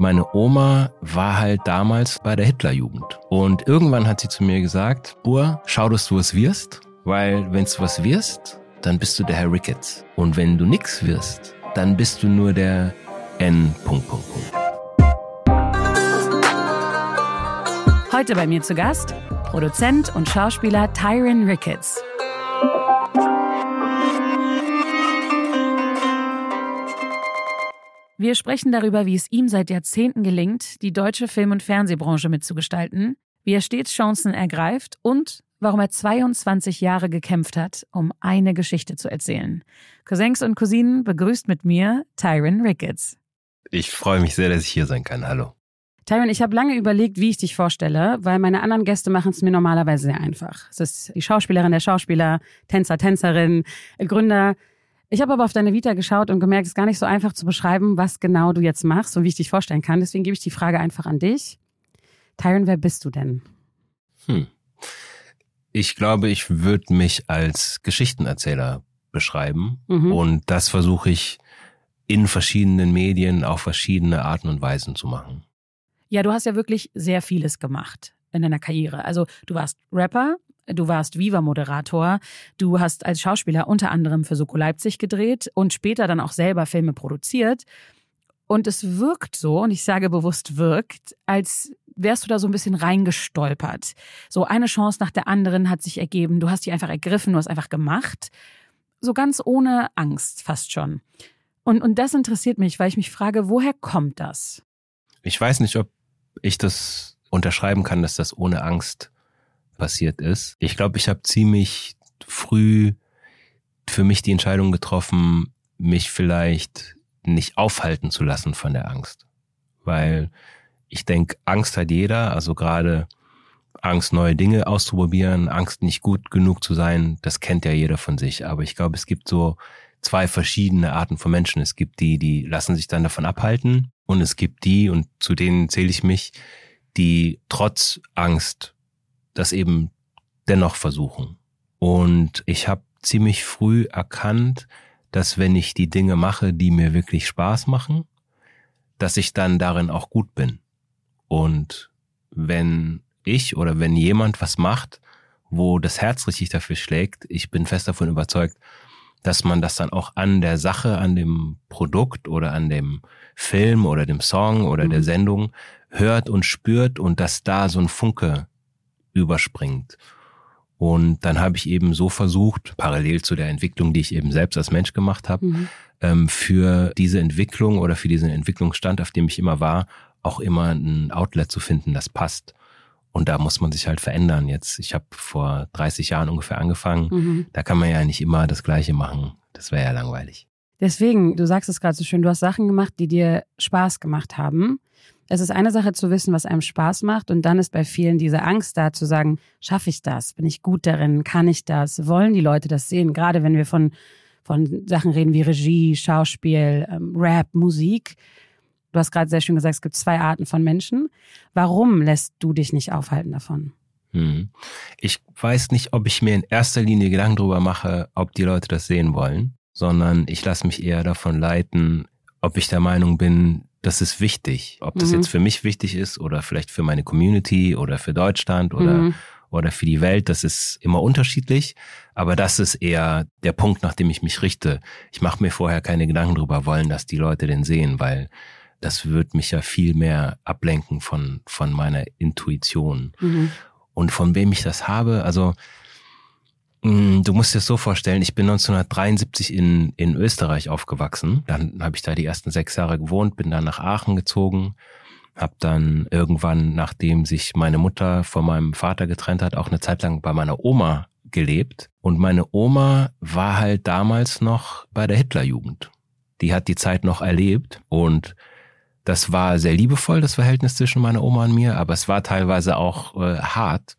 Meine Oma war halt damals bei der Hitlerjugend. Und irgendwann hat sie zu mir gesagt, Bur, schau, dass du was wirst, weil wenn du was wirst, dann bist du der Herr Ricketts. Und wenn du nix wirst, dann bist du nur der N. Heute bei mir zu Gast Produzent und Schauspieler Tyron Ricketts. Wir sprechen darüber, wie es ihm seit Jahrzehnten gelingt, die deutsche Film- und Fernsehbranche mitzugestalten, wie er stets Chancen ergreift und warum er 22 Jahre gekämpft hat, um eine Geschichte zu erzählen. Cousins und Cousinen begrüßt mit mir Tyron Ricketts. Ich freue mich sehr, dass ich hier sein kann. Hallo. Tyron, ich habe lange überlegt, wie ich dich vorstelle, weil meine anderen Gäste machen es mir normalerweise sehr einfach. Es ist die Schauspielerin, der Schauspieler, Tänzer, Tänzerin, Gründer. Ich habe aber auf deine Vita geschaut und gemerkt, es ist gar nicht so einfach zu beschreiben, was genau du jetzt machst und wie ich dich vorstellen kann. Deswegen gebe ich die Frage einfach an dich. Tyron, wer bist du denn? Hm. Ich glaube, ich würde mich als Geschichtenerzähler beschreiben mhm. und das versuche ich in verschiedenen Medien auf verschiedene Arten und Weisen zu machen. Ja, du hast ja wirklich sehr vieles gemacht in deiner Karriere. Also du warst Rapper, Du warst Viva-Moderator. Du hast als Schauspieler unter anderem für Soko Leipzig gedreht und später dann auch selber Filme produziert. Und es wirkt so, und ich sage bewusst wirkt, als wärst du da so ein bisschen reingestolpert. So eine Chance nach der anderen hat sich ergeben. Du hast die einfach ergriffen, du hast einfach gemacht. So ganz ohne Angst fast schon. Und, und das interessiert mich, weil ich mich frage, woher kommt das? Ich weiß nicht, ob ich das unterschreiben kann, dass das ohne Angst passiert ist. Ich glaube, ich habe ziemlich früh für mich die Entscheidung getroffen, mich vielleicht nicht aufhalten zu lassen von der Angst. Weil ich denke, Angst hat jeder, also gerade Angst, neue Dinge auszuprobieren, Angst, nicht gut genug zu sein, das kennt ja jeder von sich. Aber ich glaube, es gibt so zwei verschiedene Arten von Menschen. Es gibt die, die lassen sich dann davon abhalten und es gibt die, und zu denen zähle ich mich, die trotz Angst das eben dennoch versuchen. Und ich habe ziemlich früh erkannt, dass wenn ich die Dinge mache, die mir wirklich Spaß machen, dass ich dann darin auch gut bin. Und wenn ich oder wenn jemand was macht, wo das Herz richtig dafür schlägt, ich bin fest davon überzeugt, dass man das dann auch an der Sache, an dem Produkt oder an dem Film oder dem Song oder mhm. der Sendung hört und spürt und dass da so ein Funke überspringt. Und dann habe ich eben so versucht, parallel zu der Entwicklung, die ich eben selbst als Mensch gemacht habe, mhm. ähm, für diese Entwicklung oder für diesen Entwicklungsstand, auf dem ich immer war, auch immer ein Outlet zu finden, das passt. Und da muss man sich halt verändern. Jetzt, ich habe vor 30 Jahren ungefähr angefangen. Mhm. Da kann man ja nicht immer das Gleiche machen. Das wäre ja langweilig. Deswegen, du sagst es gerade so schön, du hast Sachen gemacht, die dir Spaß gemacht haben. Es ist eine Sache zu wissen, was einem Spaß macht und dann ist bei vielen diese Angst da zu sagen, schaffe ich das? Bin ich gut darin? Kann ich das? Wollen die Leute das sehen? Gerade wenn wir von, von Sachen reden wie Regie, Schauspiel, ähm, Rap, Musik. Du hast gerade sehr schön gesagt, es gibt zwei Arten von Menschen. Warum lässt du dich nicht aufhalten davon? Hm. Ich weiß nicht, ob ich mir in erster Linie Gedanken darüber mache, ob die Leute das sehen wollen, sondern ich lasse mich eher davon leiten, ob ich der Meinung bin, das ist wichtig. Ob das mhm. jetzt für mich wichtig ist oder vielleicht für meine Community oder für Deutschland oder, mhm. oder für die Welt, das ist immer unterschiedlich. Aber das ist eher der Punkt, nach dem ich mich richte. Ich mache mir vorher keine Gedanken darüber, wollen, dass die Leute den sehen, weil das wird mich ja viel mehr ablenken von, von meiner Intuition. Mhm. Und von wem ich das habe, also du musst dir das so vorstellen, ich bin 1973 in, in Österreich aufgewachsen. Dann habe ich da die ersten sechs Jahre gewohnt, bin dann nach Aachen gezogen, habe dann irgendwann, nachdem sich meine Mutter von meinem Vater getrennt hat, auch eine Zeit lang bei meiner Oma gelebt. Und meine Oma war halt damals noch bei der Hitlerjugend. Die hat die Zeit noch erlebt und das war sehr liebevoll, das Verhältnis zwischen meiner Oma und mir, aber es war teilweise auch äh, hart,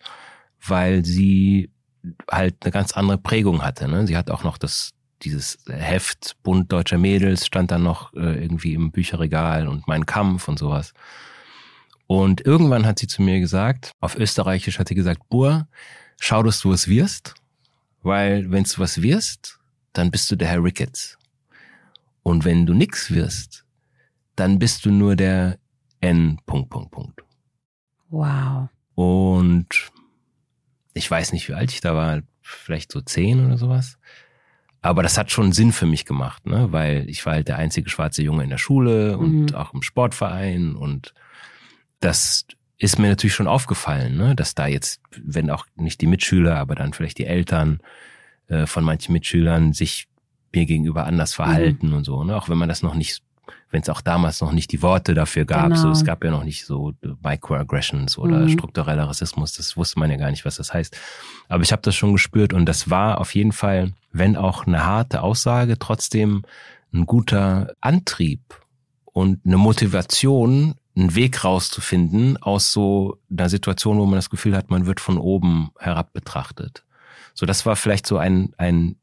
weil sie halt eine ganz andere Prägung hatte. Ne? Sie hat auch noch das dieses Heft Bund deutscher Mädels stand dann noch äh, irgendwie im Bücherregal und mein Kampf und sowas. Und irgendwann hat sie zu mir gesagt, auf Österreichisch hat sie gesagt, Bur, schau, dass du was wirst, weil wenn du was wirst, dann bist du der Herr Ricketts. Und wenn du nix wirst, dann bist du nur der N. Punkt, Punkt, Punkt. Wow. Und ich weiß nicht, wie alt ich da war, vielleicht so zehn oder sowas. Aber das hat schon Sinn für mich gemacht, ne? weil ich war halt der einzige schwarze Junge in der Schule und Mhm. auch im Sportverein und das ist mir natürlich schon aufgefallen, ne? dass da jetzt, wenn auch nicht die Mitschüler, aber dann vielleicht die Eltern äh, von manchen Mitschülern sich mir gegenüber anders verhalten und so, ne? auch wenn man das noch nicht, wenn es auch damals noch nicht die Worte dafür gab, so Genau. es gab ja noch nicht so Microaggressions oder Mhm. struktureller Rassismus, das wusste man ja gar nicht, was das heißt. Aber ich habe das schon gespürt und das war auf jeden Fall, wenn auch eine harte Aussage, trotzdem ein guter Antrieb und eine Motivation, einen Weg rauszufinden aus so einer Situation, wo man das Gefühl hat, man wird von oben herab betrachtet. So, das war vielleicht so ein, ein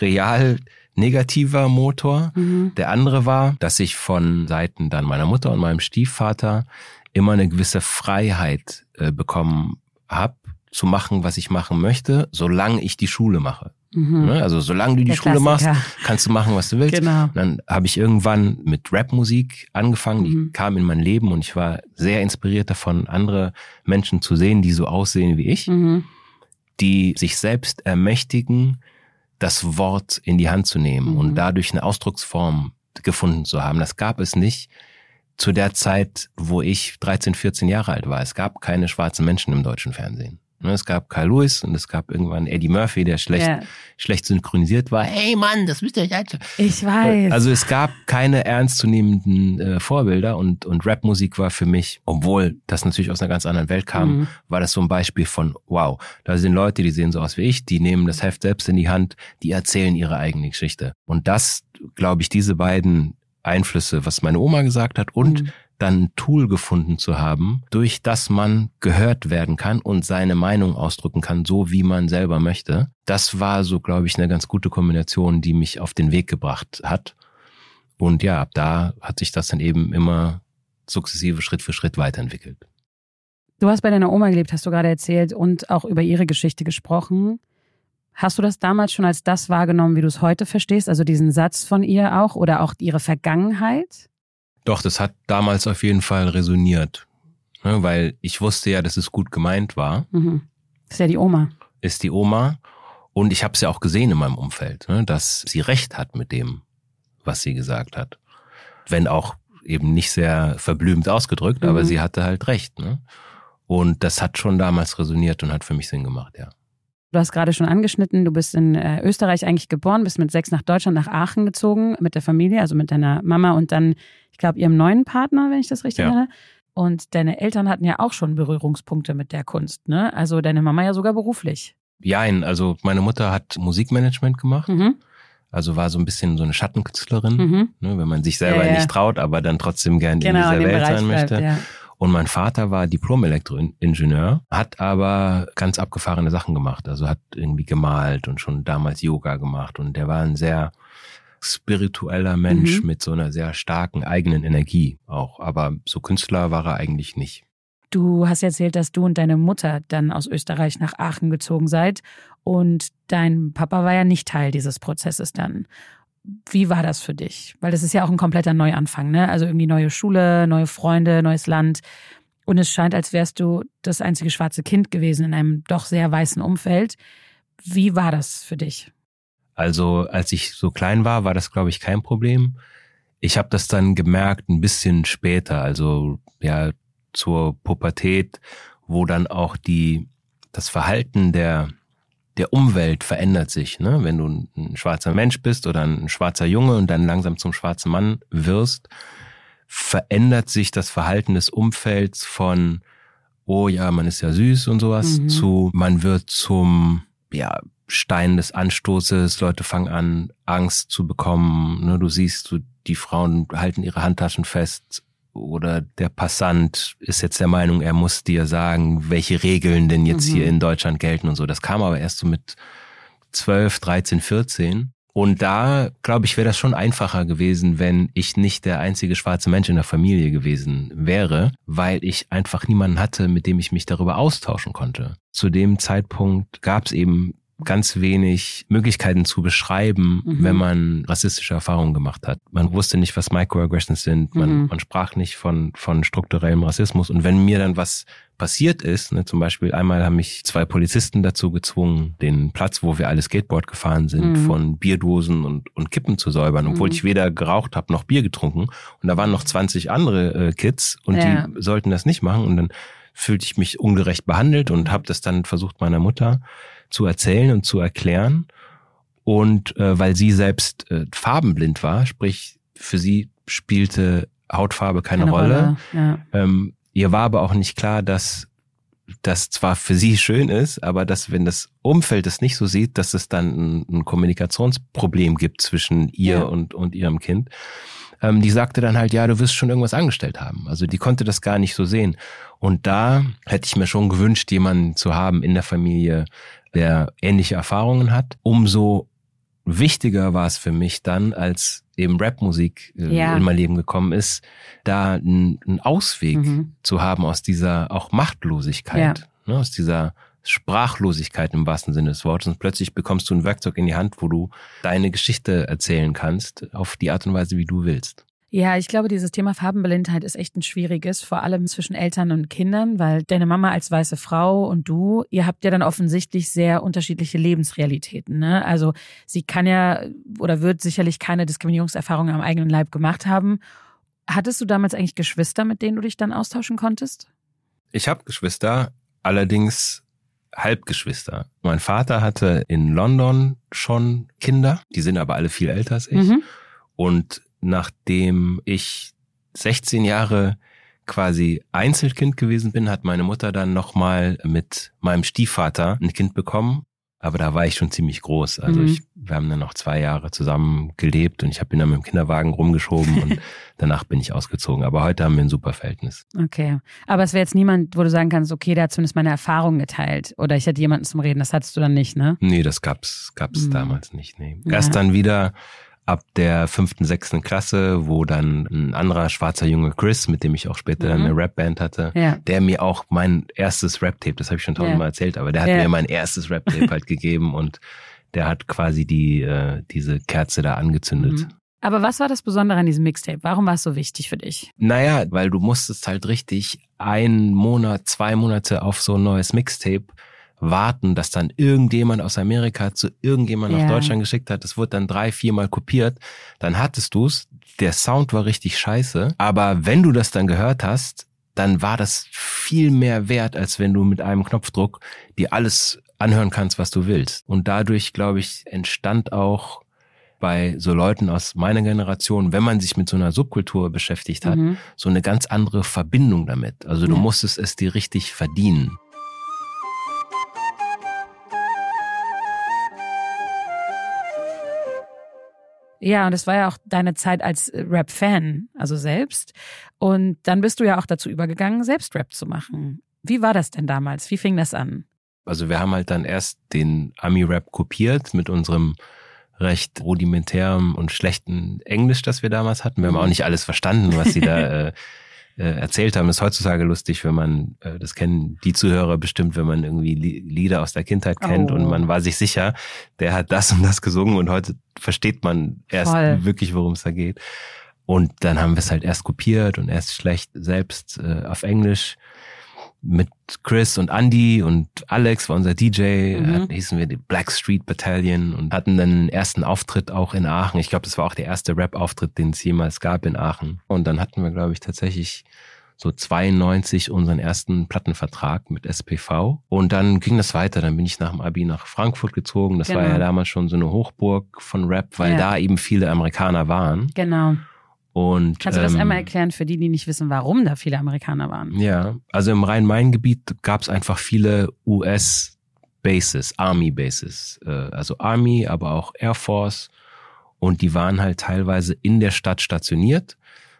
real negativer Motor. Mhm. Der andere war, dass ich von Seiten dann meiner Mutter und meinem Stiefvater immer eine gewisse Freiheit äh, bekommen habe, zu machen, was ich machen möchte, solange ich die Schule mache. Mhm. Ne? Also solange du die Der Schule machst, Klassiker. kannst du machen, was du willst. Genau. Dann habe ich irgendwann mit Rapmusik angefangen, die Mhm. kam in mein Leben und ich war sehr inspiriert davon, andere Menschen zu sehen, die so aussehen wie ich, Mhm. die sich selbst ermächtigen, das Wort in die Hand zu nehmen Mhm. und dadurch eine Ausdrucksform gefunden zu haben. Das gab es nicht zu der Zeit, wo ich 13, 14 Jahre alt war. Es gab keine schwarzen Menschen im deutschen Fernsehen. Ne, Es gab Carl Lewis und es gab irgendwann Eddie Murphy, der schlecht, Ja. schlecht synchronisiert war. Hey Mann, das müsst ihr euch anschauen. Ich weiß. Also es gab keine ernstzunehmenden äh, Vorbilder und, und Rapmusik war für mich, obwohl das natürlich aus einer ganz anderen Welt kam, Mhm. war das so ein Beispiel von, wow, da sind Leute, die sehen so aus wie ich, die nehmen das Heft selbst in die Hand, die erzählen ihre eigene Geschichte. Und das, glaube ich, diese beiden Einflüsse, was meine Oma gesagt hat und Mhm. Dann ein Tool gefunden zu haben, durch das man gehört werden kann und seine Meinung ausdrücken kann, so wie man selber möchte. Das war so, glaube ich, eine ganz gute Kombination, die mich auf den Weg gebracht hat. Und ja, ab da hat sich das dann eben immer sukzessive Schritt für Schritt weiterentwickelt. Du hast bei deiner Oma gelebt, hast du gerade erzählt, und auch über ihre Geschichte gesprochen. Hast du das damals schon als das wahrgenommen, wie du es heute verstehst? Also diesen Satz von ihr auch oder auch ihre Vergangenheit? Doch, das hat damals auf jeden Fall resoniert. Ne, weil ich wusste ja, dass es gut gemeint war, Mhm. Ist ja die Oma. ist die Oma. Und ich habe es ja auch gesehen in meinem Umfeld, ne, dass sie recht hat mit dem, was sie gesagt hat. Wenn auch eben nicht sehr verblümt ausgedrückt, aber Mhm. sie hatte halt recht. Ne? Und das hat schon damals resoniert und hat für mich Sinn gemacht, ja. Du hast gerade schon angeschnitten, du bist in äh, Österreich eigentlich geboren, bist mit sechs nach Deutschland, nach Aachen gezogen mit der Familie, also mit deiner Mama und dann, ich glaube, ihrem neuen Partner, wenn ich das richtig Ja. erinnere. Und deine Eltern hatten ja auch schon Berührungspunkte mit der Kunst, ne? Also deine Mama ja sogar beruflich. Jein, also meine Mutter hat Musikmanagement gemacht, Mhm. also war so ein bisschen so eine Schattenkünstlerin, Mhm. ne, wenn man sich selber Ja, ja. nicht traut, aber dann trotzdem gern Genau, in in dieser dem Welt Bereich sein bleibt, möchte. ja. Und mein Vater war Diplom-Elektroingenieur, hat aber ganz abgefahrene Sachen gemacht. Also hat irgendwie gemalt und schon damals Yoga gemacht. Und der war ein sehr spiritueller Mensch Mhm. mit so einer sehr starken eigenen Energie auch. Aber so Künstler war er eigentlich nicht. Du hast erzählt, dass du und deine Mutter dann aus Österreich nach Aachen gezogen seid und dein Papa war ja nicht Teil dieses Prozesses dann. Wie war das für dich? Weil das ist ja auch ein kompletter Neuanfang, ne? Also irgendwie neue Schule, neue Freunde, neues Land. Und es scheint, als wärst du das einzige schwarze Kind gewesen in einem doch sehr weißen Umfeld. Wie war das für dich? Also als ich so klein war, war das, glaube ich, kein Problem. Ich habe das dann gemerkt ein bisschen später, also ja zur Pubertät, wo dann auch die das Verhalten der der Umwelt verändert sich. Ne? Wenn du ein, schwarzer Mensch bist oder ein schwarzer Junge und dann langsam zum schwarzen Mann wirst, verändert sich das Verhalten des Umfelds von oh ja, man ist ja süß und sowas, Mhm. zu man wird zum ja Stein des Anstoßes, Leute fangen an, Angst zu bekommen. Ne? Du siehst, so, die Frauen halten ihre Handtaschen fest oder der Passant ist jetzt der Meinung, er muss dir sagen, welche Regeln denn jetzt Mhm. hier in Deutschland gelten und so. Das kam aber erst so mit 12, 13, 14. Und da, glaube ich, wäre das schon einfacher gewesen, wenn ich nicht der einzige schwarze Mensch in der Familie gewesen wäre, weil ich einfach niemanden hatte, mit dem ich mich darüber austauschen konnte. Zu dem Zeitpunkt gab es eben ganz wenig Möglichkeiten zu beschreiben, Mhm. wenn man rassistische Erfahrungen gemacht hat. Man wusste nicht, was Microaggressions sind, man, Mhm. man sprach nicht von, von strukturellem Rassismus. Und wenn mir dann was passiert ist, ne, zum Beispiel einmal haben mich zwei Polizisten dazu gezwungen, den Platz, wo wir alle Skateboard gefahren sind, Mhm. von Bierdosen und, und Kippen zu säubern, obwohl Mhm. ich weder geraucht habe noch Bier getrunken. Und da waren noch 20 andere äh, Kids und Ja. die sollten das nicht machen. Und dann fühlte ich mich ungerecht behandelt und habe das dann versucht meiner Mutter zu erzählen und zu erklären. Und äh, weil sie selbst äh, farbenblind war, sprich für sie spielte Hautfarbe keine, Rolle. Ja. Ähm, ihr war aber auch nicht klar, dass das zwar für sie schön ist, aber dass wenn das Umfeld es nicht so sieht, dass es dann ein, ein Kommunikationsproblem gibt zwischen ihr Ja. und, und ihrem Kind. Ähm, die sagte dann halt, ja, du wirst schon irgendwas angestellt haben. Also die konnte das gar nicht so sehen. Und da hätte ich mir schon gewünscht, jemanden zu haben in der Familie, der ähnliche Erfahrungen hat. Umso wichtiger war es für mich dann, als eben Rapmusik äh, Ja. in mein Leben gekommen ist, da einen Ausweg Mhm. zu haben aus dieser auch Machtlosigkeit, ne, aus dieser Sprachlosigkeit im wahrsten Sinne des Wortes. Und plötzlich bekommst du ein Werkzeug in die Hand, wo du deine Geschichte erzählen kannst, auf die Art und Weise, wie du willst. Ja, ich glaube, dieses Thema Farbenblindheit ist echt ein schwieriges, vor allem zwischen Eltern und Kindern, weil deine Mama als weiße Frau und du, ihr habt ja dann offensichtlich sehr unterschiedliche Lebensrealitäten. Ne? Also sie kann ja oder wird sicherlich keine Diskriminierungserfahrung am eigenen Leib gemacht haben. Hattest du damals eigentlich Geschwister, mit denen du dich dann austauschen konntest? Ich habe Geschwister, allerdings Halbgeschwister. Mein Vater hatte in London schon Kinder, die sind aber alle viel älter als ich. Mhm. Und nachdem ich 16 Jahre quasi Einzelkind gewesen bin, hat meine Mutter dann nochmal mit meinem Stiefvater ein Kind bekommen. Aber da war ich schon ziemlich groß. Also Mhm. ich, wir haben dann noch zwei Jahre zusammen gelebt und ich habe ihn dann mit dem Kinderwagen rumgeschoben und danach bin ich ausgezogen. Aber heute haben wir ein super Verhältnis. Okay. Aber es wäre jetzt niemand, wo du sagen kannst, okay, der hat zumindest meine Erfahrung geteilt. Oder ich hätte jemanden zum Reden. Das hattest du dann nicht, ne? Nee, das gab's, gab's Mhm. damals nicht. Nee. Ja. Erst dann wieder ab der fünften, sechsten Klasse, wo dann ein anderer schwarzer Junge Chris, mit dem ich auch später Mhm. eine Rapband hatte, Ja. der mir auch mein erstes Rap-Tape, das habe ich schon tausendmal erzählt, aber der hat Ja. mir mein erstes Rap-Tape halt gegeben und der hat quasi die äh, diese Kerze da angezündet. Mhm. Aber was war das Besondere an diesem Mixtape? Warum war es so wichtig für dich? Naja, weil du musstest halt richtig einen Monat, zwei Monate auf so ein neues Mixtape warten, dass dann irgendjemand aus Amerika zu irgendjemand Ja. nach Deutschland geschickt hat. Das wurde dann drei, viermal kopiert. Dann hattest du's. Der Sound war richtig scheiße. Aber wenn du das dann gehört hast, dann war das viel mehr wert, als wenn du mit einem Knopfdruck dir alles anhören kannst, was du willst. Und dadurch, glaube ich, entstand auch bei so Leuten aus meiner Generation, wenn man sich mit so einer Subkultur beschäftigt hat, Mhm. so eine ganz andere Verbindung damit. Also du Ja. musstest es dir richtig verdienen. Ja, und es war ja auch deine Zeit als äh, Rap-Fan, also selbst. Und dann bist du ja auch dazu übergegangen, selbst Rap zu machen. Wie war das denn damals? Wie fing das an? Also wir haben halt dann erst den Ami-Rap kopiert mit unserem recht rudimentären und schlechten Englisch, das wir damals hatten. Wir haben Mhm. auch nicht alles verstanden, was sie da äh, erzählt haben. Ist heutzutage lustig, wenn man, äh, das kennen die Zuhörer bestimmt, wenn man irgendwie Li- Lieder aus der Kindheit kennt Oh. und man war sich sicher, der hat das und das gesungen und heute versteht man erst Voll. wirklich, worum es da geht. Und dann haben wir es halt erst kopiert und erst schlecht selbst äh, auf Englisch mit Chris und Andy und Alex war unser DJ, Mhm. hatten- hießen wir die Black Street Battalion und hatten dann einen ersten Auftritt auch in Aachen. Ich glaube, das war auch der erste Rap-Auftritt, den es jemals gab in Aachen. Und dann hatten wir, glaube ich, tatsächlich so 92 unseren ersten Plattenvertrag mit SPV. Und dann ging das weiter. Dann bin ich nach dem Abi nach Frankfurt gezogen. Das war Genau. ja damals schon so eine Hochburg von Rap, weil Ja. da eben viele Amerikaner waren. Genau. Und, Kannst du das ähm, einmal erklären für die, die nicht wissen, warum da viele Amerikaner waren? Ja, also im Rhein-Main-Gebiet gab es einfach viele US-Bases, Army-Bases. Äh, also Army, aber auch Air Force. Und die waren halt teilweise in der Stadt stationiert,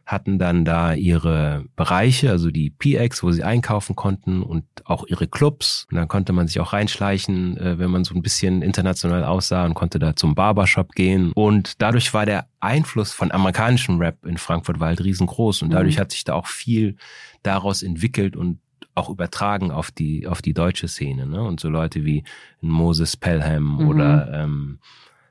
hatten dann da ihre Bereiche, also die PX, wo sie einkaufen konnten und auch ihre Clubs. Und dann konnte man sich auch reinschleichen, äh, wenn man so ein bisschen international aussah und konnte da zum Barbershop gehen. Und dadurch war der Einfluss von amerikanischem Rap in Frankfurt war halt riesengroß und dadurch Mhm. hat sich da auch viel daraus entwickelt und auch übertragen auf die, auf die deutsche Szene. Ne? Und so Leute wie Moses Pelham mhm. oder ähm,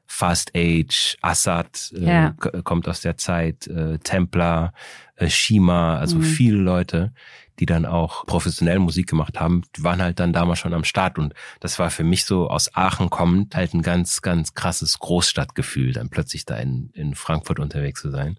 Fast Age, Assad äh, ja. kommt aus der Zeit, äh, Templar, äh, Shima, also mhm. viele Leute, die dann auch professionell Musik gemacht haben, waren halt dann damals schon am Start. Und das war für mich so aus Aachen kommend halt ein ganz, ganz krasses Großstadtgefühl, dann plötzlich da in, in Frankfurt unterwegs zu sein.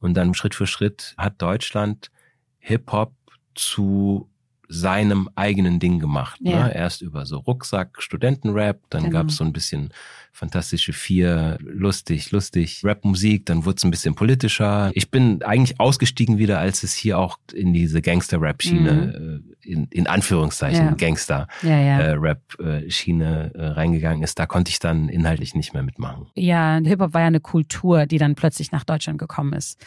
Und dann Schritt für Schritt hat Deutschland Hip-Hop zu seinem eigenen Ding gemacht. Ne? Ja. Ne? Erst über so Rucksack, Studentenrap, dann genau. gab es so ein bisschen Fantastische Vier, lustig, lustig, Rap-Musik, dann wurde es ein bisschen politischer. Ich bin eigentlich ausgestiegen wieder, als es hier auch in diese Gangster-Rap-Schiene, mhm. Äh, in, in Anführungszeichen ja. Gangster-Rap-Schiene ja, ja. äh, reingegangen ist. Da konnte ich dann inhaltlich nicht mehr mitmachen. Ja, Hip-Hop war ja eine Kultur, die dann plötzlich nach Deutschland gekommen ist.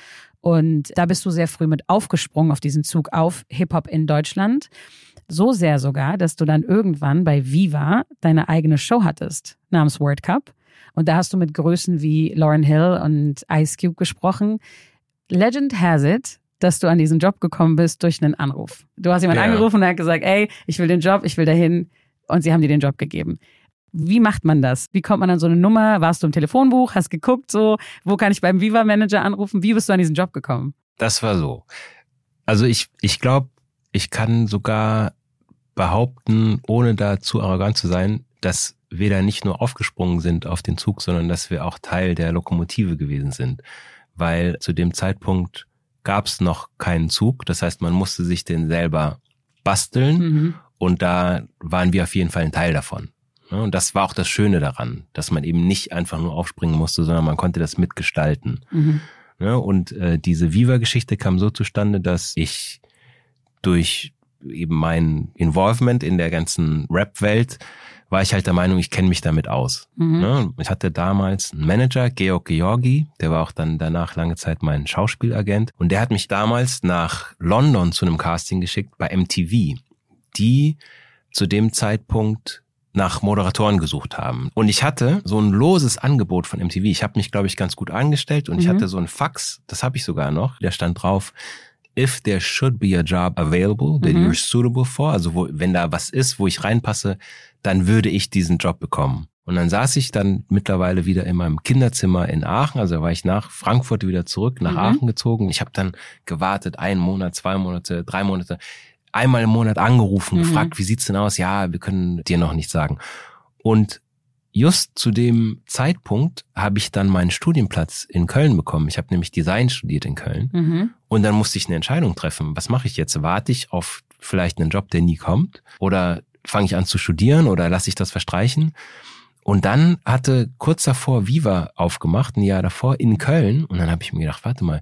Und da bist du sehr früh mit aufgesprungen auf diesen Zug auf Hip-Hop in Deutschland. So sehr sogar, dass du dann irgendwann bei Viva deine eigene Show hattest, namens Word Cup. Und da hast du mit Größen wie Lauren Hill und Ice Cube gesprochen. Legend has it, dass du an diesen Job gekommen bist durch einen Anruf. Du hast jemanden ja. angerufen und er hat gesagt, ey, ich will den Job, ich will dahin. Und sie haben dir den Job gegeben. Wie macht man das? Wie kommt man an so eine Nummer? Warst du im Telefonbuch? Hast geguckt so? Wo kann ich beim Viva Manager anrufen? Wie bist du an diesen Job gekommen? Das war so. Also ich, ich glaube, ich kann sogar behaupten, ohne da zu arrogant zu sein, dass wir da nicht nur aufgesprungen sind auf den Zug, sondern dass wir auch Teil der Lokomotive gewesen sind. Weil zu dem Zeitpunkt gab es noch keinen Zug. Das heißt, man musste sich den selber basteln. Mhm. Und da waren wir auf jeden Fall ein Teil davon. Und das war auch das Schöne daran, dass man eben nicht einfach nur aufspringen musste, sondern man konnte das mitgestalten. Mhm. Und äh, diese Viva-Geschichte kam so zustande, dass ich durch eben mein Involvement in der ganzen Rap-Welt war ich halt der Meinung, ich kenne mich damit aus. Mhm. Ich hatte damals einen Manager, Georg Georgi, der war auch dann danach lange Zeit mein Schauspielagent. Und der hat mich damals nach London zu einem Casting geschickt bei MTV, die zu dem Zeitpunkt nach Moderatoren gesucht haben. Und ich hatte so ein loses Angebot von MTV. Ich habe mich, glaube ich, ganz gut angestellt und mhm. ich hatte so ein Fax, das habe ich sogar noch, der stand drauf, if there should be a job available that mhm. you're suitable for, also wo, wenn da was ist, wo ich reinpasse, dann würde ich diesen Job bekommen. Und dann saß ich dann mittlerweile wieder in meinem Kinderzimmer in Aachen. Also war ich nach Frankfurt wieder zurück, nach mhm. Aachen gezogen. Ich habe dann gewartet, einen Monat, zwei Monate, drei Monate einmal im Monat angerufen, mhm. gefragt, wie sieht's denn aus? Ja, wir können dir noch nicht sagen. Und just zu dem Zeitpunkt habe ich dann meinen Studienplatz in Köln bekommen. Ich habe nämlich Design studiert in Köln. Mhm. Und dann musste ich eine Entscheidung treffen. Was mache ich jetzt? Warte ich auf vielleicht einen Job, der nie kommt? Oder fange ich an zu studieren oder lasse ich das verstreichen? Und dann hatte kurz davor Viva aufgemacht, ein Jahr davor in Köln. Und dann habe ich mir gedacht, warte mal,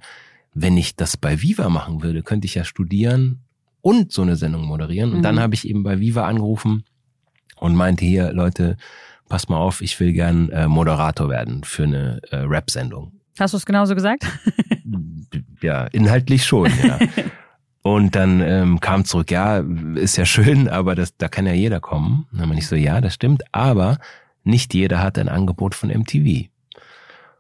wenn ich das bei Viva machen würde, könnte ich ja studieren und so eine Sendung moderieren. Und mhm. dann habe ich eben bei Viva angerufen und meinte hier, Leute, passt mal auf, ich will gern äh, Moderator werden für eine äh, Rap-Sendung. Hast du es genauso gesagt? ja, inhaltlich schon, ja. Und dann ähm, kam zurück, ja, ist ja schön, aber das, da kann ja jeder kommen. dann bin ich so, ja, das stimmt, aber nicht jeder hat ein Angebot von MTV.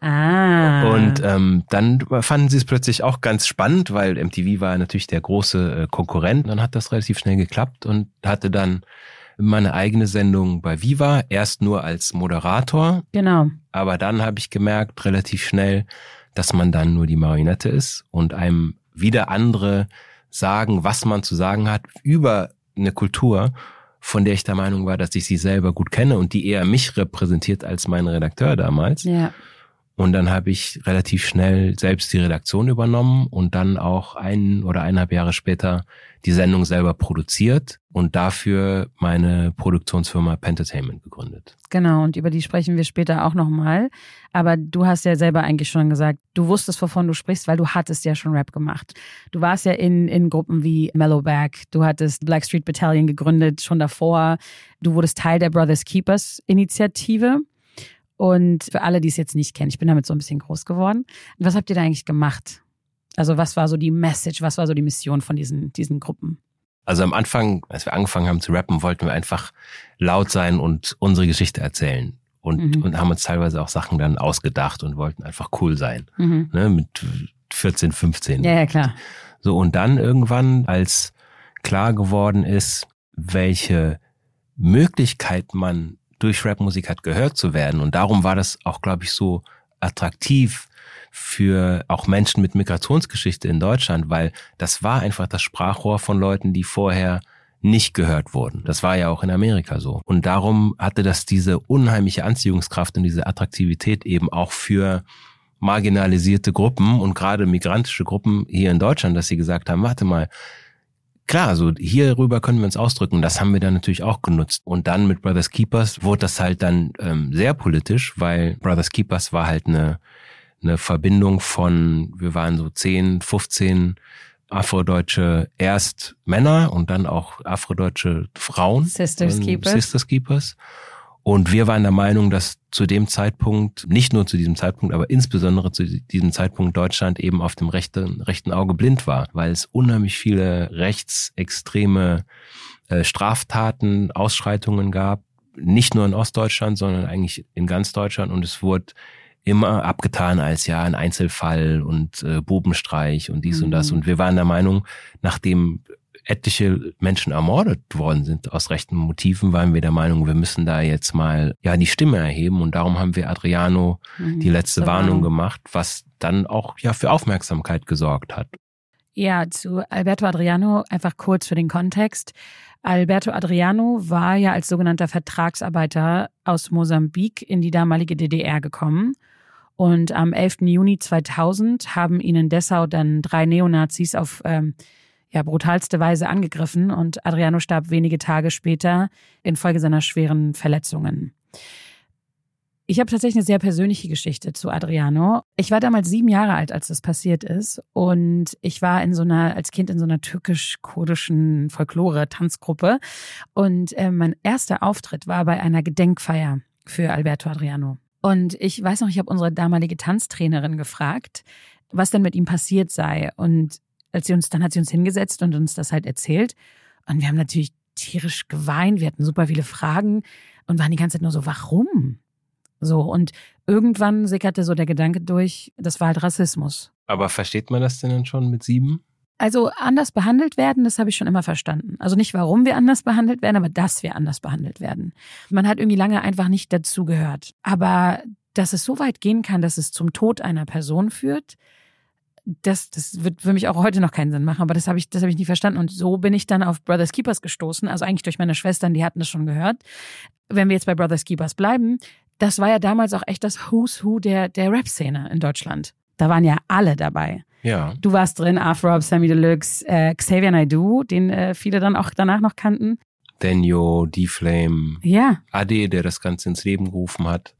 Ah. Und ähm, dann fanden sie es plötzlich auch ganz spannend, weil MTV war natürlich der große äh, Konkurrent. Und dann hat das relativ schnell geklappt und hatte dann meine eigene Sendung bei Viva, erst nur als Moderator. Genau. Aber dann habe ich gemerkt, relativ schnell, dass man dann nur die Marionette ist und einem wieder andere sagen, was man zu sagen hat über eine Kultur, von der ich der Meinung war, dass ich sie selber gut kenne und die eher mich repräsentiert als mein Redakteur damals. Ja. Und dann habe ich relativ schnell selbst die Redaktion übernommen und dann auch ein oder eineinhalb Jahre später die Sendung selber produziert und dafür meine Produktionsfirma Pentertainment gegründet. Genau, und über die sprechen wir später auch nochmal. Aber du hast ja selber eigentlich schon gesagt, du wusstest, wovon du sprichst, weil du hattest ja schon Rap gemacht. Du warst ja in, in Gruppen wie Mellowback, du hattest Black Street Battalion gegründet schon davor. Du wurdest Teil der Brothers Keepers Initiative. Und für alle, die es jetzt nicht kennen, ich bin damit so ein bisschen groß geworden. Was habt ihr da eigentlich gemacht? Also was war so die Message, was war so die Mission von diesen, diesen Gruppen? Also am Anfang, als wir angefangen haben zu rappen, wollten wir einfach laut sein und unsere Geschichte erzählen. Und, mhm. und haben uns teilweise auch Sachen dann ausgedacht und wollten einfach cool sein. Mhm. Ne, mit 14, 15. Ja, ja, klar. So, und dann irgendwann, als klar geworden ist, welche Möglichkeit man durch Rapmusik hat gehört zu werden. Und darum war das auch, glaube ich, so attraktiv für auch Menschen mit Migrationsgeschichte in Deutschland, weil das war einfach das Sprachrohr von Leuten, die vorher nicht gehört wurden. Das war ja auch in Amerika so. Und darum hatte das diese unheimliche Anziehungskraft und diese Attraktivität eben auch für marginalisierte Gruppen und gerade migrantische Gruppen hier in Deutschland, dass sie gesagt haben, warte mal, klar, also hierüber können wir uns ausdrücken. Das haben wir dann natürlich auch genutzt. Und dann mit Brothers Keepers wurde das halt dann ähm, sehr politisch, weil Brothers Keepers war halt eine, eine Verbindung von, wir waren so 10, 15 afrodeutsche erst Männer und dann auch afrodeutsche Frauen. Sisters Keepers. Sisters Keepers. Und wir waren der Meinung, dass zu dem Zeitpunkt, nicht nur zu diesem Zeitpunkt, aber insbesondere zu diesem Zeitpunkt Deutschland eben auf dem rechten, rechten Auge blind war, weil es unheimlich viele rechtsextreme äh, Straftaten, Ausschreitungen gab, nicht nur in Ostdeutschland, sondern eigentlich in ganz Deutschland. Und es wurde immer abgetan als ja ein Einzelfall und äh, Bubenstreich und dies mhm. und das. Mhm. Und wir waren der Meinung, nachdem etliche Menschen ermordet worden sind aus rechten Motiven, waren wir der Meinung, wir müssen da jetzt mal ja die Stimme erheben und darum haben wir Adriano mhm, die letzte Warnung gemacht, was dann auch ja für Aufmerksamkeit gesorgt hat. Ja, zu Alberto Adriano einfach kurz für den Kontext. Alberto Adriano war ja als sogenannter Vertragsarbeiter aus Mosambik in die damalige DDR gekommen. Und am 11. Juni 2000 haben ihn in Dessau dann drei Neonazis auf ähm, ja, brutalste Weise angegriffen und Adriano starb wenige Tage später infolge seiner schweren Verletzungen. Ich habe tatsächlich eine sehr persönliche Geschichte zu Adriano. Ich war damals sieben Jahre alt, als das passiert ist. Und ich war in so einer, als Kind in so einer türkisch-kurdischen Folklore-Tanzgruppe. Und äh, mein erster Auftritt war bei einer Gedenkfeier für Alberto Adriano. Und ich weiß noch, ich habe unsere damalige Tanztrainerin gefragt, was denn mit ihm passiert sei. Und als sie uns, dann hat sie uns hingesetzt und uns das halt erzählt. Und wir haben natürlich tierisch geweint, wir hatten super viele Fragen und waren die ganze Zeit nur so, warum? So, und irgendwann sickerte so der Gedanke durch, das war halt Rassismus. Aber versteht man das denn dann schon mit sieben? Also anders behandelt werden, das habe ich schon immer verstanden. Also nicht, warum wir anders behandelt werden, aber dass wir anders behandelt werden. Man hat irgendwie lange einfach nicht dazugehört. Aber dass es so weit gehen kann, dass es zum Tod einer Person führt, das, das wird für mich auch heute noch keinen Sinn machen, aber das habe ich, das habe ich nie verstanden. Und so bin ich dann auf Brothers Keepers gestoßen, also eigentlich durch meine Schwestern, die hatten das schon gehört. Wenn wir jetzt bei Brothers Keepers bleiben, das war ja damals auch echt das Who's Who der, der Rap-Szene in Deutschland. Da waren ja alle dabei. Ja. Du warst drin, Afrob, Sammy Deluxe, äh, Xavier Naidoo, den äh, viele dann auch danach noch kannten. Denyo, D-Flame. Ja. Ade, der das Ganze ins Leben gerufen hat.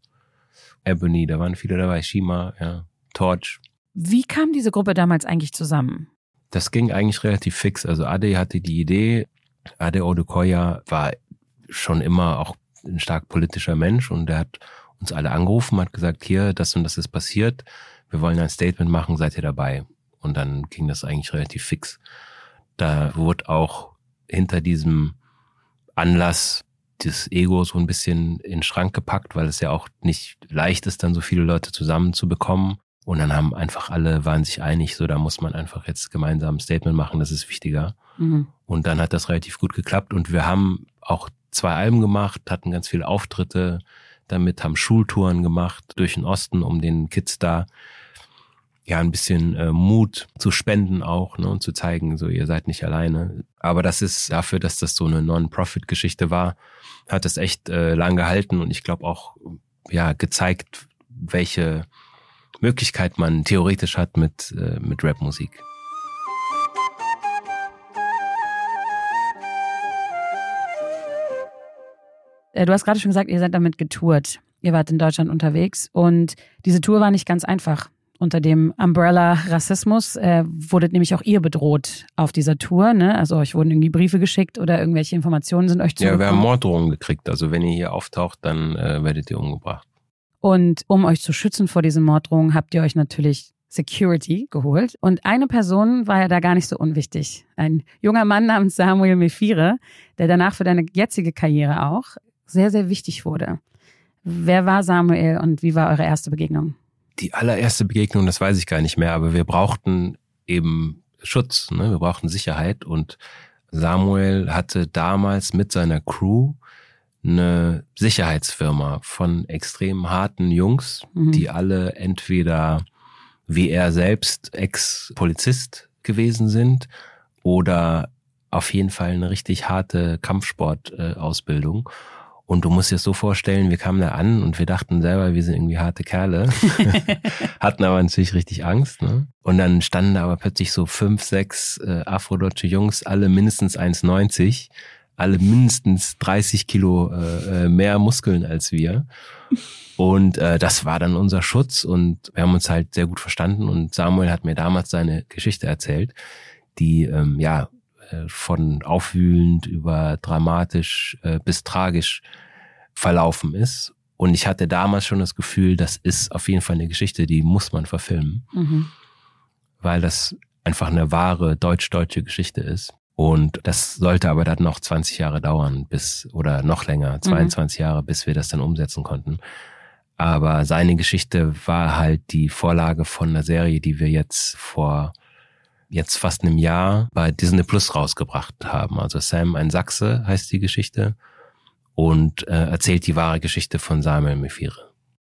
Ebony, da waren viele dabei. Shima, ja. Torch. Wie kam diese Gruppe damals eigentlich zusammen? Das ging eigentlich relativ fix. Also Ade hatte die Idee. Ade Odukoya war schon immer auch ein stark politischer Mensch und der hat uns alle angerufen, hat gesagt, hier, das und das ist passiert. Wir wollen ein Statement machen, seid ihr dabei? Und dann ging das eigentlich relativ fix. Da wurde auch hinter diesem Anlass das Ego so ein bisschen in den Schrank gepackt, weil es ja auch nicht leicht ist, dann so viele Leute zusammenzubekommen. Und dann haben einfach alle, waren sich einig, so da muss man einfach jetzt gemeinsam ein Statement machen, das ist wichtiger. Mhm. Und dann hat das relativ gut geklappt und wir haben auch zwei Alben gemacht, hatten ganz viele Auftritte damit, haben Schultouren gemacht durch den Osten, um den Kids da ja ein bisschen äh, Mut zu spenden auch ne, und zu zeigen, so ihr seid nicht alleine. Aber das ist dafür, dass das so eine Non-Profit-Geschichte war, hat es echt äh, lang gehalten und ich glaube auch ja gezeigt, welche Möglichkeit man theoretisch hat mit, äh, mit Rapmusik. Äh, du hast gerade schon gesagt, ihr seid damit getourt. Ihr wart in Deutschland unterwegs und diese Tour war nicht ganz einfach. Unter dem Umbrella Rassismus äh, wurdet nämlich auch ihr bedroht auf dieser Tour. Ne? Also euch wurden irgendwie Briefe geschickt oder irgendwelche Informationen sind euch zugekommen. Ja, wir haben Morddrohungen gekriegt. Also wenn ihr hier auftaucht, dann äh, werdet ihr umgebracht. Und um euch zu schützen vor diesen Morddrohungen, habt ihr euch natürlich Security geholt. Und eine Person war ja da gar nicht so unwichtig. Ein junger Mann namens Samuel Mefire, der danach für deine jetzige Karriere auch sehr, sehr wichtig wurde. Wer war Samuel und wie war eure erste Begegnung? Die allererste Begegnung, das weiß ich gar nicht mehr, aber wir brauchten eben Schutz, ne? wir brauchten Sicherheit und Samuel hatte damals mit seiner Crew eine Sicherheitsfirma von extrem harten Jungs, mhm. die alle entweder wie er selbst Ex-Polizist gewesen sind oder auf jeden Fall eine richtig harte Kampfsportausbildung. Und du musst dir das so vorstellen, wir kamen da an und wir dachten selber, wir sind irgendwie harte Kerle, hatten aber natürlich richtig Angst. Ne? Und dann standen da aber plötzlich so fünf, sechs äh, afrodeutsche Jungs, alle mindestens 1,90, alle mindestens 30 Kilo äh, äh, mehr Muskeln als wir. Und äh, das war dann unser Schutz und wir haben uns halt sehr gut verstanden. Und Samuel hat mir damals seine Geschichte erzählt, die ähm, ja äh, von aufwühlend über dramatisch äh, bis tragisch verlaufen ist. Und ich hatte damals schon das Gefühl, das ist auf jeden Fall eine Geschichte, die muss man verfilmen, mhm. weil das einfach eine wahre deutsch-deutsche Geschichte ist. Und das sollte aber dann noch 20 Jahre dauern, bis oder noch länger, 22 mhm. Jahre, bis wir das dann umsetzen konnten. Aber seine Geschichte war halt die Vorlage von einer Serie, die wir jetzt vor jetzt fast einem Jahr bei Disney Plus rausgebracht haben. Also Sam ein Sachse heißt die Geschichte und äh, erzählt die wahre Geschichte von Samuel Mephire.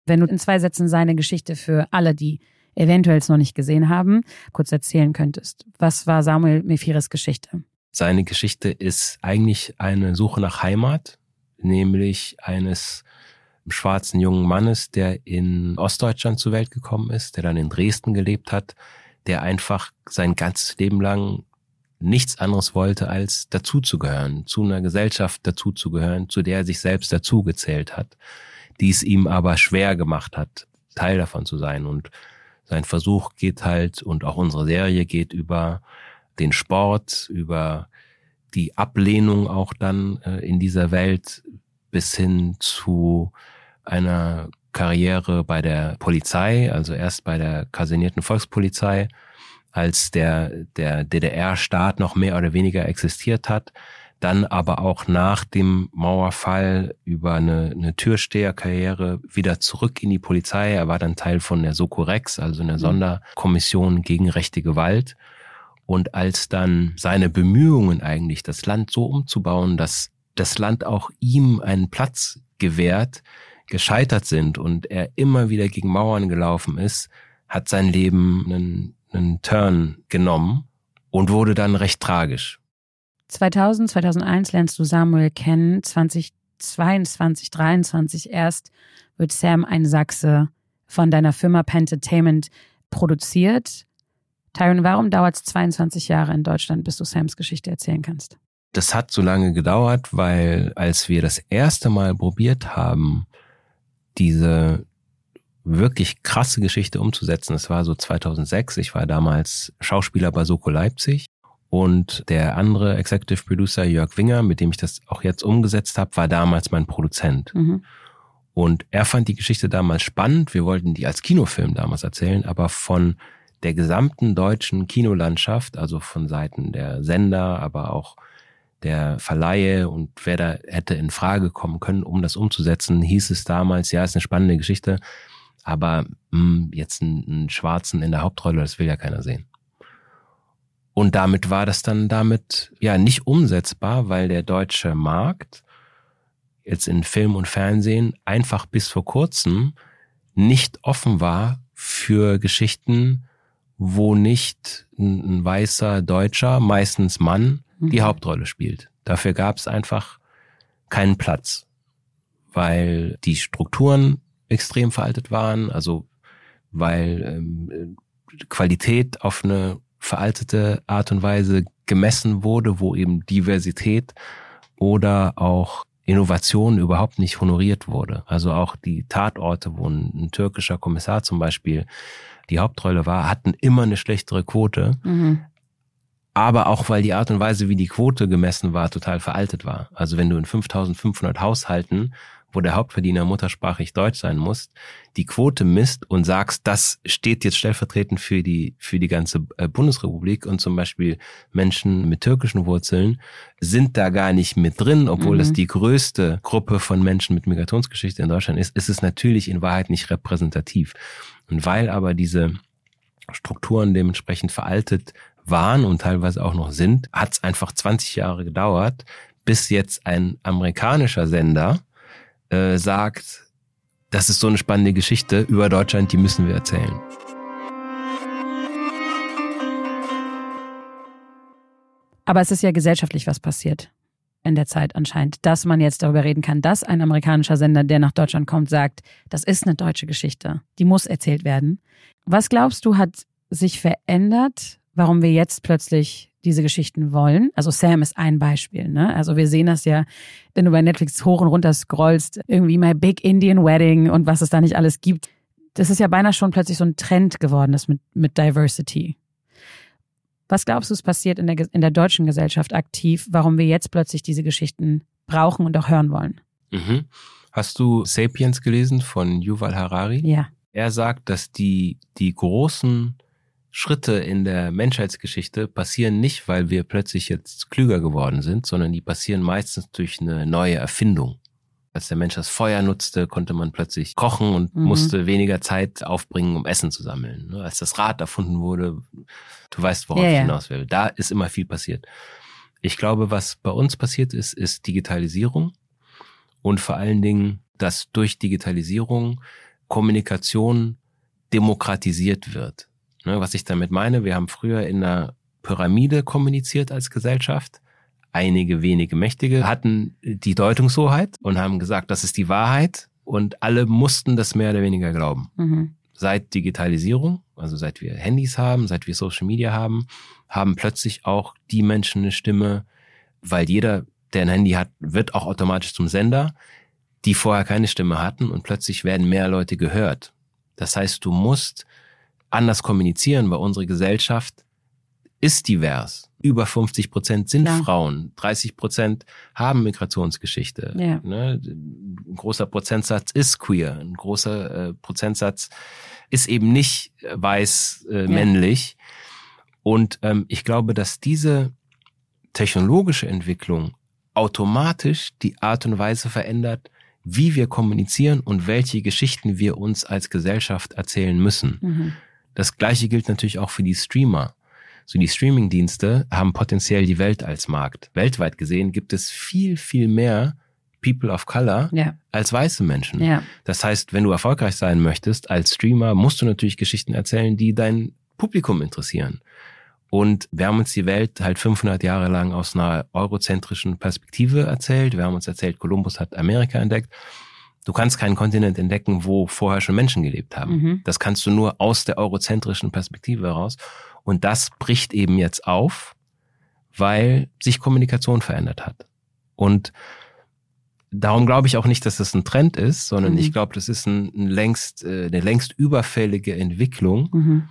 Wenn du in zwei Sätzen seine Geschichte für alle, die eventuell es noch nicht gesehen haben, kurz erzählen könntest. Was war Samuel Mephires Geschichte? Seine Geschichte ist eigentlich eine Suche nach Heimat, nämlich eines schwarzen jungen Mannes, der in Ostdeutschland zur Welt gekommen ist, der dann in Dresden gelebt hat, der einfach sein ganzes Leben lang nichts anderes wollte, als dazuzugehören, zu einer Gesellschaft dazuzugehören, zu der er sich selbst dazugezählt hat, die es ihm aber schwer gemacht hat, Teil davon zu sein. Und sein Versuch geht halt, und auch unsere Serie geht über den Sport, über die Ablehnung auch dann äh, in dieser Welt bis hin zu einer Karriere bei der Polizei, also erst bei der kasernierten Volkspolizei, als der, der DDR-Staat noch mehr oder weniger existiert hat, dann aber auch nach dem Mauerfall über eine, eine Türsteherkarriere wieder zurück in die Polizei. Er war dann Teil von der Soko Rex, also einer mhm. Sonderkommission gegen rechte Gewalt. Und als dann seine Bemühungen eigentlich, das Land so umzubauen, dass das Land auch ihm einen Platz gewährt, gescheitert sind und er immer wieder gegen Mauern gelaufen ist, hat sein Leben einen, einen Turn genommen und wurde dann recht tragisch. 2000, 2001 lernst du Samuel kennen, 2022, 2023 erst wird Sam ein Sachse von deiner Firma Pentertainment produziert. Tyron, warum dauert es 22 Jahre in Deutschland, bis du Sams Geschichte erzählen kannst? Das hat so lange gedauert, weil als wir das erste Mal probiert haben, diese wirklich krasse Geschichte umzusetzen. Es war so 2006. Ich war damals Schauspieler bei Soko Leipzig und der andere Executive Producer Jörg Winger, mit dem ich das auch jetzt umgesetzt habe, war damals mein Produzent. Mhm. Und er fand die Geschichte damals spannend. Wir wollten die als Kinofilm damals erzählen, aber von der gesamten deutschen Kinolandschaft, also von Seiten der Sender, aber auch der Verleihe und wer da hätte in Frage kommen können, um das umzusetzen, hieß es damals, ja, ist eine spannende Geschichte, aber mh, hm, jetzt einen, einen Schwarzen in der Hauptrolle, das will ja keiner sehen. Und damit war das dann damit ja nicht umsetzbar, weil der deutsche Markt jetzt in Film und Fernsehen einfach bis vor kurzem nicht offen war für Geschichten, wo nicht ein, weißer Deutscher, meistens Mann, die mhm. Hauptrolle spielt. Dafür gab es einfach keinen Platz, weil die Strukturen extrem veraltet waren, also weil ähm, Qualität auf eine veraltete Art und Weise gemessen wurde, wo eben Diversität oder auch Innovation überhaupt nicht honoriert wurde. Also auch die Tatorte, wo ein, ein türkischer Kommissar zum Beispiel die Hauptrolle war, hatten immer eine schlechtere Quote, mhm aber auch weil die Art und Weise, wie die Quote gemessen war, total veraltet war. Also wenn du in 5500 Haushalten, wo der Hauptverdiener muttersprachlich Deutsch sein muss, die Quote misst und sagst, das steht jetzt stellvertretend für die, für die ganze äh, Bundesrepublik und zum Beispiel Menschen mit türkischen Wurzeln sind da gar nicht mit drin, obwohl mhm. das die größte Gruppe von Menschen mit Migrationsgeschichte in Deutschland ist, ist es natürlich in Wahrheit nicht repräsentativ. Und weil aber diese Strukturen dementsprechend veraltet waren und teilweise auch noch sind, hat es einfach 20 Jahre gedauert, bis jetzt ein amerikanischer Sender äh, sagt, das ist so eine spannende Geschichte über Deutschland, die müssen wir erzählen. Aber es ist ja gesellschaftlich was passiert in der Zeit anscheinend, dass man jetzt darüber reden kann, dass ein amerikanischer Sender, der nach Deutschland kommt, sagt, das ist eine deutsche Geschichte, die muss erzählt werden. Was glaubst du, hat sich verändert, warum wir jetzt plötzlich diese Geschichten wollen? Also Sam ist ein Beispiel, ne? Also wir sehen das ja, wenn du bei Netflix hoch und runter scrollst, irgendwie My Big Indian Wedding und was es da nicht alles gibt. Das ist ja beinahe schon plötzlich so ein Trend geworden, das mit, mit Diversity. Was glaubst du, ist passiert in der, in der deutschen Gesellschaft aktiv, warum wir jetzt plötzlich diese Geschichten brauchen und auch hören wollen? Mhm. Hast du Sapiens gelesen von Yuval Harari? Ja. Er sagt, dass die, die großen Schritte in der Menschheitsgeschichte passieren nicht, weil wir plötzlich jetzt klüger geworden sind, sondern die passieren meistens durch eine neue Erfindung. Als der Mensch das Feuer nutzte, konnte man plötzlich kochen und mhm. musste weniger Zeit aufbringen, um Essen zu sammeln. Ne, als das Rad erfunden wurde, du weißt, worauf ja, ich hinaus will. Da ist immer viel passiert. Ich glaube, was bei uns passiert ist, ist Digitalisierung und vor allen Dingen, dass durch Digitalisierung Kommunikation demokratisiert wird. Ne, was ich damit meine, wir haben früher in einer Pyramide kommuniziert als Gesellschaft einige wenige Mächtige hatten die Deutungshoheit und haben gesagt, das ist die Wahrheit und alle mussten das mehr oder weniger glauben. Mhm. Seit Digitalisierung, also seit wir Handys haben, seit wir Social Media haben, haben plötzlich auch die Menschen eine Stimme, weil jeder, der ein Handy hat, wird auch automatisch zum Sender, die vorher keine Stimme hatten und plötzlich werden mehr Leute gehört. Das heißt, du musst anders kommunizieren, weil unsere Gesellschaft ist divers. Über 50 Prozent sind Klar. Frauen, 30 Prozent haben Migrationsgeschichte. Ja. Ne? Ein großer Prozentsatz ist queer, ein großer äh, Prozentsatz ist eben nicht äh, weiß äh, ja. männlich. Und ähm, ich glaube, dass diese technologische Entwicklung automatisch die Art und Weise verändert, wie wir kommunizieren und welche Geschichten wir uns als Gesellschaft erzählen müssen. Mhm. Das gleiche gilt natürlich auch für die Streamer. So die Streaming-Dienste haben potenziell die Welt als Markt. Weltweit gesehen gibt es viel, viel mehr People of Color ja. als weiße Menschen. Ja. Das heißt, wenn du erfolgreich sein möchtest als Streamer, musst du natürlich Geschichten erzählen, die dein Publikum interessieren. Und wir haben uns die Welt halt 500 Jahre lang aus einer eurozentrischen Perspektive erzählt. Wir haben uns erzählt, Kolumbus hat Amerika entdeckt. Du kannst keinen Kontinent entdecken, wo vorher schon Menschen gelebt haben. Mhm. Das kannst du nur aus der eurozentrischen Perspektive heraus. Und das bricht eben jetzt auf, weil sich Kommunikation verändert hat. Und darum glaube ich auch nicht, dass das ein Trend ist, sondern mhm. ich glaube, das ist ein, ein längst, äh, eine längst überfällige Entwicklung, mhm.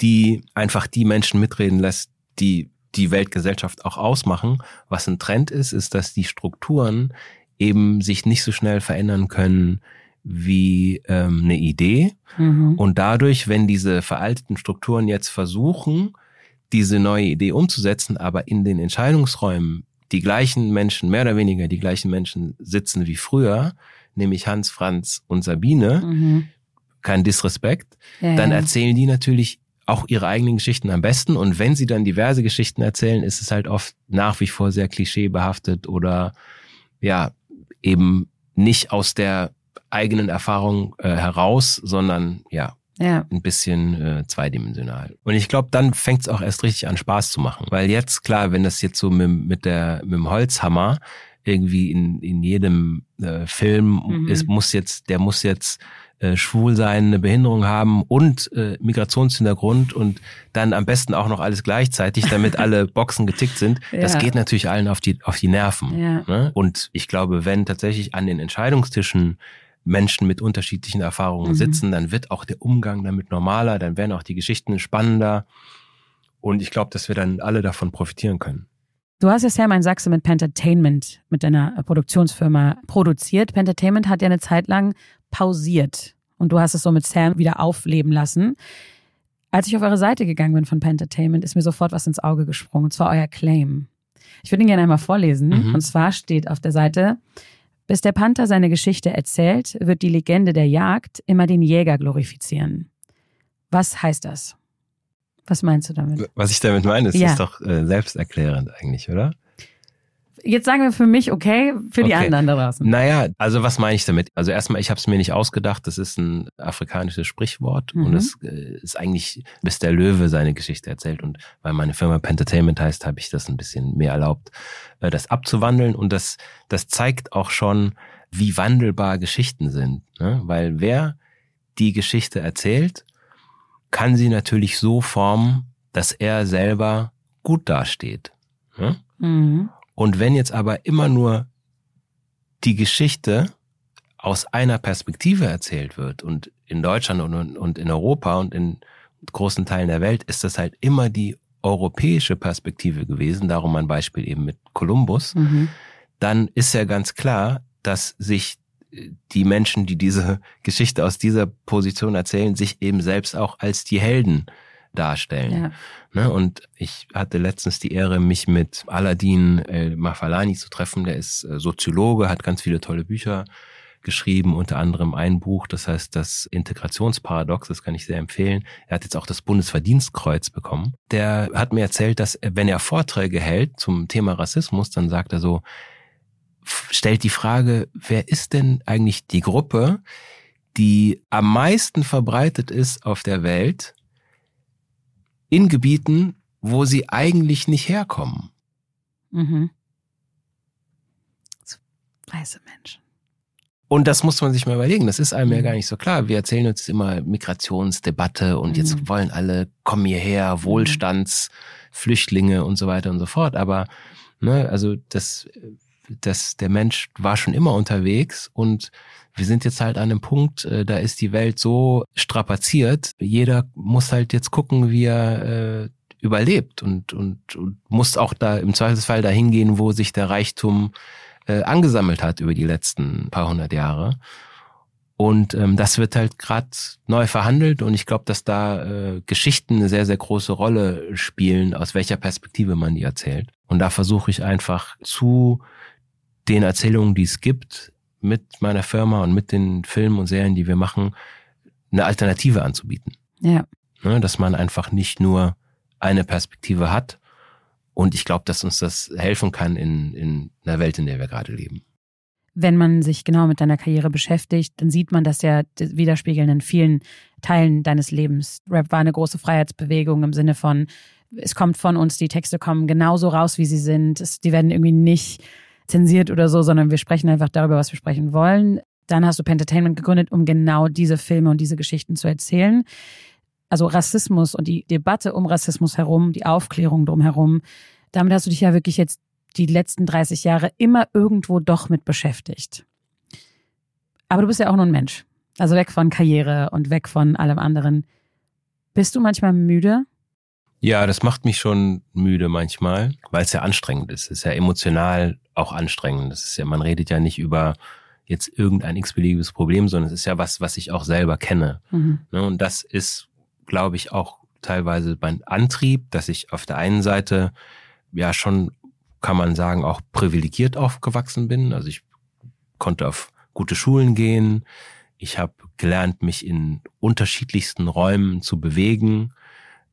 die einfach die Menschen mitreden lässt, die die Weltgesellschaft auch ausmachen. Was ein Trend ist, ist, dass die Strukturen eben sich nicht so schnell verändern können wie ähm, eine Idee. Mhm. Und dadurch, wenn diese veralteten Strukturen jetzt versuchen, diese neue Idee umzusetzen, aber in den Entscheidungsräumen die gleichen Menschen, mehr oder weniger die gleichen Menschen sitzen wie früher, nämlich Hans, Franz und Sabine, mhm. kein Disrespekt, ja, dann erzählen die natürlich auch ihre eigenen Geschichten am besten. Und wenn sie dann diverse Geschichten erzählen, ist es halt oft nach wie vor sehr klischeebehaftet oder ja, eben nicht aus der eigenen Erfahrung äh, heraus, sondern ja, ja. ein bisschen äh, zweidimensional. Und ich glaube, dann fängt es auch erst richtig an Spaß zu machen. Weil jetzt, klar, wenn das jetzt so mit, mit, der, mit dem Holzhammer irgendwie in, in jedem äh, Film mhm. ist, muss jetzt, der muss jetzt äh, schwul sein, eine Behinderung haben und äh, Migrationshintergrund und dann am besten auch noch alles gleichzeitig, damit alle Boxen getickt sind. Ja. Das geht natürlich allen auf die, auf die Nerven. Ja. Ne? Und ich glaube, wenn tatsächlich an den Entscheidungstischen Menschen mit unterschiedlichen Erfahrungen mhm. sitzen, dann wird auch der Umgang damit normaler, dann werden auch die Geschichten spannender. Und ich glaube, dass wir dann alle davon profitieren können. Du hast ja Sam ein Sachse mit Pentertainment, mit deiner Produktionsfirma produziert. Pentertainment hat ja eine Zeit lang pausiert und du hast es so mit Sam wieder aufleben lassen. Als ich auf eure Seite gegangen bin von Pentertainment, ist mir sofort was ins Auge gesprungen, und zwar euer Claim. Ich würde ihn gerne einmal vorlesen. Mhm. Und zwar steht auf der Seite, bis der Panther seine Geschichte erzählt, wird die Legende der Jagd immer den Jäger glorifizieren. Was heißt das? Was meinst du damit? Was ich damit meine, ist, Ja. ist doch äh, selbsterklärend eigentlich, oder? Jetzt sagen wir für mich okay, für die Okay. anderen da draußen. Naja, also was meine ich damit? Also erstmal, ich habe es mir nicht ausgedacht, das ist ein afrikanisches Sprichwort Mhm. und es äh, ist eigentlich, bis der Löwe seine Geschichte erzählt und weil meine Firma Pentertainment heißt, habe ich das ein bisschen mehr erlaubt, äh, das abzuwandeln und das, das zeigt auch schon, wie wandelbar Geschichten sind, ne? weil wer die Geschichte erzählt, kann sie natürlich so formen, dass er selber gut dasteht. Ne? Mhm. Und wenn jetzt aber immer nur die Geschichte aus einer Perspektive erzählt wird und in Deutschland und, und in Europa und in großen Teilen der Welt ist das halt immer die europäische Perspektive gewesen, darum ein Beispiel eben mit Kolumbus, Mhm. dann ist ja ganz klar, dass sich die Menschen, die diese Geschichte aus dieser Position erzählen, sich eben selbst auch als die Helden darstellen. Ja. Ne? Und ich hatte letztens die Ehre, mich mit Aladdin El Mafalani zu treffen. Der ist äh, Soziologe, hat ganz viele tolle Bücher geschrieben, unter anderem ein Buch, das heißt das Integrationsparadox, das kann ich sehr empfehlen. Er hat jetzt auch das Bundesverdienstkreuz bekommen. Der hat mir erzählt, dass äh, wenn er Vorträge hält zum Thema Rassismus, dann sagt er so, stellt die Frage, wer ist denn eigentlich die Gruppe, die am meisten verbreitet ist auf der Welt, in Gebieten, wo sie eigentlich nicht herkommen. Mhm. Weiße Menschen. Und das muss man sich mal überlegen. Das ist einem ja Mhm. gar nicht so klar. Wir erzählen uns immer Migrationsdebatte und jetzt Mhm. wollen alle, kommen hierher, Wohlstandsflüchtlinge und so weiter und so fort. Aber, ne, also das, das, der Mensch war schon immer unterwegs und wir sind jetzt halt an einem Punkt, äh, da ist die Welt so strapaziert. Jeder muss halt jetzt gucken, wie er äh, überlebt und, und, und muss auch da im Zweifelsfall dahin gehen, wo sich der Reichtum äh, angesammelt hat über die letzten paar hundert Jahre. Und ähm, das wird halt gerade neu verhandelt und ich glaube, dass da äh, Geschichten eine sehr, sehr große Rolle spielen, aus welcher Perspektive man die erzählt. Und da versuche ich einfach zu den Erzählungen, die es gibt, mit meiner Firma und mit den Filmen und Serien, die wir machen, eine Alternative anzubieten. Ja. Ne? Dass man einfach nicht nur eine Perspektive hat. Und ich glaube, dass uns das helfen kann in, in einer Welt, in der wir gerade leben. Wenn man sich genau mit deiner Karriere beschäftigt, dann sieht man das ja widerspiegeln in vielen Teilen deines Lebens. Rap war eine große Freiheitsbewegung im Sinne von, es kommt von uns, die Texte kommen genauso raus, wie sie sind. Es, die werden irgendwie nicht zensiert oder so, sondern wir sprechen einfach darüber, was wir sprechen wollen. Dann hast du Pentertainment gegründet, um genau diese Filme und diese Geschichten zu erzählen. Also Rassismus und die Debatte um Rassismus herum, die Aufklärung drumherum, damit hast du dich ja wirklich jetzt die letzten 30 Jahre immer irgendwo doch mit beschäftigt. Aber du bist ja auch nur ein Mensch. Also weg von Karriere und weg von allem anderen. Bist du manchmal müde? Ja, das macht mich schon müde manchmal, weil es ja anstrengend ist. Es ist ja emotional auch anstrengend. Das ist ja, man redet ja nicht über jetzt irgendein x-beliebiges Problem, sondern es ist ja was, was ich auch selber kenne. Mhm. Ne, Und das ist, glaube ich, auch teilweise mein Antrieb, dass ich auf der einen Seite ja schon, kann man sagen, auch privilegiert aufgewachsen bin. Also ich konnte auf gute Schulen gehen. Ich habe gelernt, mich in unterschiedlichsten Räumen zu bewegen.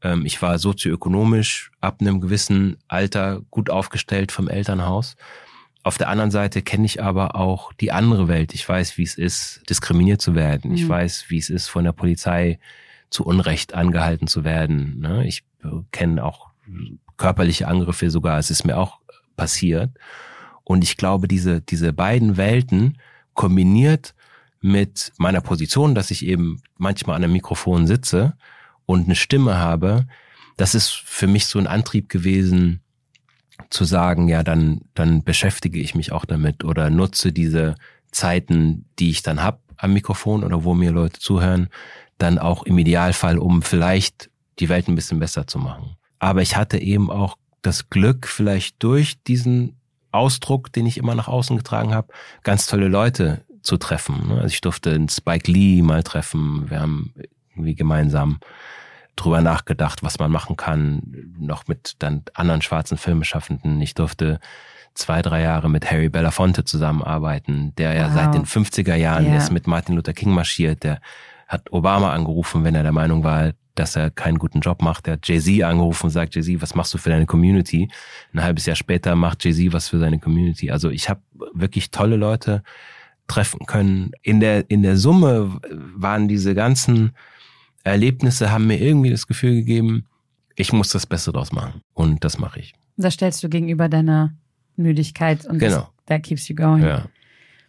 Ähm, Ich war sozioökonomisch ab einem gewissen Alter gut aufgestellt vom Elternhaus. Auf der anderen Seite kenne ich aber auch die andere Welt. Ich weiß, wie es ist, diskriminiert zu werden. Ich Mhm. weiß, wie es ist, von der Polizei zu Unrecht angehalten zu werden. ne? Ich äh, kenne auch körperliche Angriffe sogar. Es ist mir auch passiert. Und ich glaube, diese, diese beiden Welten kombiniert mit meiner Position, dass ich eben manchmal an einem Mikrofon sitze und eine Stimme habe, das ist für mich so ein Antrieb gewesen, zu sagen, ja, dann, dann beschäftige ich mich auch damit oder nutze diese Zeiten, die ich dann hab am Mikrofon oder wo mir Leute zuhören, dann auch im Idealfall, um vielleicht die Welt ein bisschen besser zu machen. Aber ich hatte eben auch das Glück, vielleicht durch diesen Ausdruck, den ich immer nach außen getragen habe, ganz tolle Leute zu treffen. Also ich durfte einen Spike Lee mal treffen. Wir haben irgendwie gemeinsam drüber nachgedacht, was man machen kann, noch mit dann anderen schwarzen Filmschaffenden. Ich durfte zwei, drei Jahre mit Harry Belafonte zusammenarbeiten, der ja Wow. seit den 50er Jahren Ja. ist mit Martin Luther King marschiert. Der hat Obama angerufen, wenn er der Meinung war, dass er keinen guten Job macht. Er hat Jay-Z angerufen und sagt, Jay-Z, was machst du für deine Community? Ein halbes Jahr später macht Jay-Z was für seine Community. Also ich habe wirklich tolle Leute treffen können. In der, in der Summe waren diese ganzen Erlebnisse, haben mir irgendwie das Gefühl gegeben, ich muss das Beste draus machen. Und das mache ich. Das stellst du gegenüber deiner Müdigkeit und Genau. das, that keeps you going. Ja.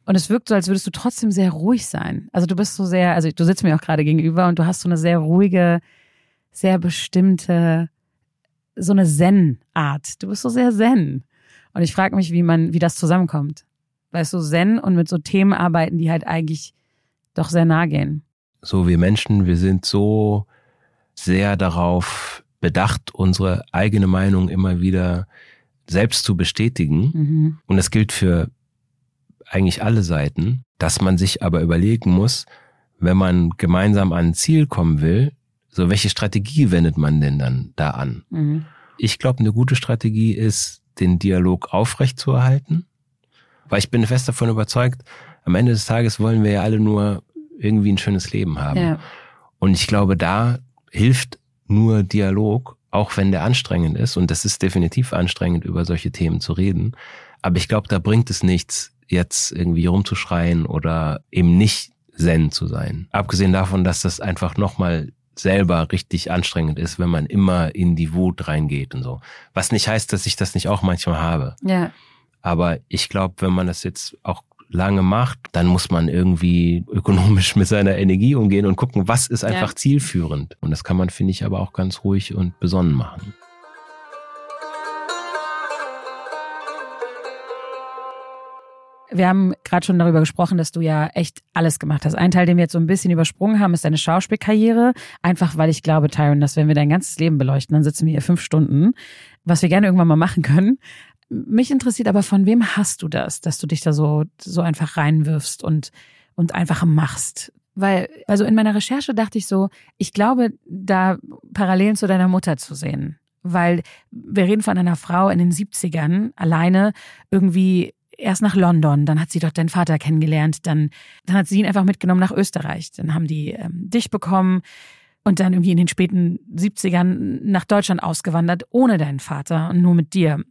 Und es wirkt so, als würdest du trotzdem sehr ruhig sein. Also du bist so sehr, also du sitzt mir auch gerade gegenüber und du hast so eine sehr ruhige, sehr bestimmte, so eine Zen-Art. Du bist so sehr Zen. Und ich frage mich, wie man, wie das zusammenkommt. Weißt du, Zen und mit so Themen arbeiten, die halt eigentlich doch sehr nah gehen. So wir Menschen, wir sind so sehr darauf bedacht, unsere eigene Meinung immer wieder selbst zu bestätigen. Mhm. Und das gilt für eigentlich alle Seiten, dass man sich aber überlegen muss, wenn man gemeinsam an ein Ziel kommen will, so welche Strategie wendet man denn dann da an? Mhm. Ich glaube, eine gute Strategie ist, den Dialog aufrechtzuerhalten, weil ich bin fest davon überzeugt, am Ende des Tages wollen wir ja alle nur irgendwie ein schönes Leben haben. Ja. Und ich glaube, da hilft nur Dialog, auch wenn der anstrengend ist. Und das ist definitiv anstrengend, über solche Themen zu reden. Aber ich glaube, da bringt es nichts, jetzt irgendwie rumzuschreien oder eben nicht zen zu sein. Abgesehen davon, dass das einfach nochmal selber richtig anstrengend ist, wenn man immer in die Wut reingeht und so. Was nicht heißt, dass ich das nicht auch manchmal habe. Ja. Aber ich glaube, wenn man das jetzt auch lange macht, dann muss man irgendwie ökonomisch mit seiner Energie umgehen und gucken, was ist einfach Ja. zielführend. Und das kann man, finde ich, aber auch ganz ruhig und besonnen machen. Wir haben gerade schon darüber gesprochen, dass du ja echt alles gemacht hast. Ein Teil, den wir jetzt so ein bisschen übersprungen haben, ist deine Schauspielkarriere. Einfach weil ich glaube, Tyron, dass wenn wir dein ganzes Leben beleuchten, dann sitzen wir hier fünf Stunden, was wir gerne irgendwann mal machen können. Mich interessiert aber, von wem hast du das, dass du dich da so, so einfach reinwirfst und, und einfach machst? Weil, also in meiner Recherche dachte ich so, ich glaube, da Parallelen zu deiner Mutter zu sehen. Weil wir reden von einer Frau in den 70ern, alleine irgendwie erst nach London, dann hat sie dort deinen Vater kennengelernt, dann, dann hat sie ihn einfach mitgenommen nach Österreich. Dann haben die ähm, dich bekommen und dann irgendwie in den späten 70ern nach Deutschland ausgewandert, ohne deinen Vater und nur mit dir.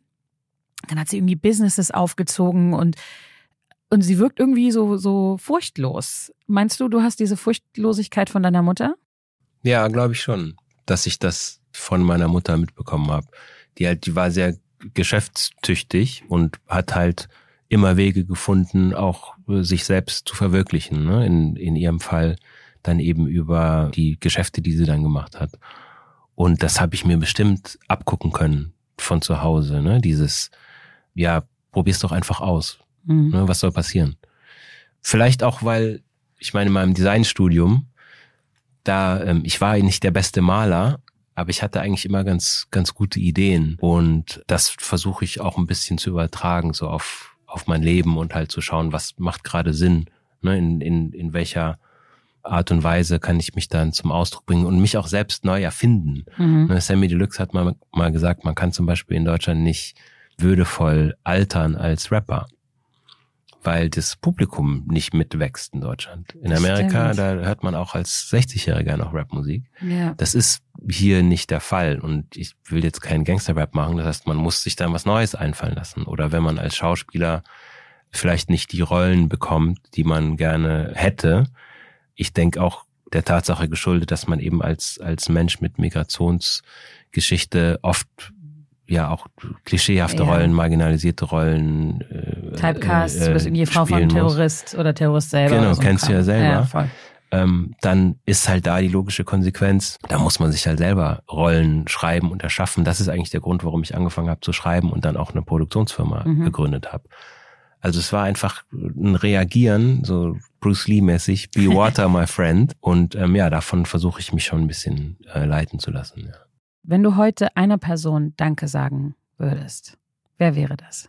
Dann hat sie irgendwie Businesses aufgezogen und, und sie wirkt irgendwie so, so furchtlos. Meinst du, du hast diese Furchtlosigkeit von deiner Mutter? Ja, glaube ich schon, dass ich das von meiner Mutter mitbekommen habe. Die halt, die war sehr geschäftstüchtig und hat halt immer Wege gefunden, auch äh, sich selbst zu verwirklichen. Ne? In, in ihrem Fall dann eben über die Geschäfte, die sie dann gemacht hat. Und das habe ich mir bestimmt abgucken können von zu Hause. Ne? Dieses, ja, probier's doch einfach aus. Mhm. Ne? Was soll passieren? Vielleicht auch, weil, ich meine, in meinem Designstudium, da, ähm, ich war nicht der beste Maler, aber ich hatte eigentlich immer ganz, ganz gute Ideen. Und das versuche ich auch ein bisschen zu übertragen, so auf, auf mein Leben und halt zu schauen, was macht gerade Sinn, ne? in, in, in welcher Art und Weise kann ich mich dann zum Ausdruck bringen und mich auch selbst neu erfinden. Mhm. Ne, Sammy Deluxe hat mal, mal gesagt, man kann zum Beispiel in Deutschland nicht würdevoll altern als Rapper, weil das Publikum nicht mitwächst in Deutschland. In Amerika, stimmt. da hört man auch als 60-Jähriger noch Rapmusik. Ja. Das ist hier nicht der Fall und ich will jetzt keinen Gangster-Rap machen, das heißt, man muss sich dann was Neues einfallen lassen. Oder wenn man als Schauspieler vielleicht nicht die Rollen bekommt, die man gerne hätte, ich denke auch der Tatsache geschuldet, dass man eben als, als Mensch mit Migrationsgeschichte oft ja auch klischeehafte Ja. Rollen, marginalisierte Rollen. Äh, Typecast, äh, du bist irgendwie Frau von spielen muss. Terrorist oder Terrorist selber. Genau, so kennst du ja selber. Ja, voll. ähm, dann ist halt da die logische Konsequenz. Da muss man sich halt selber Rollen schreiben und erschaffen. Das ist eigentlich der Grund, warum ich angefangen habe zu schreiben und dann auch eine Produktionsfirma Mhm. gegründet habe. Also es war einfach ein Reagieren, so Bruce Lee-mäßig, be water, my friend. Und ähm, ja, davon versuche ich mich schon ein bisschen äh, leiten zu lassen. Ja. Wenn du heute einer Person Danke sagen würdest, wer wäre das?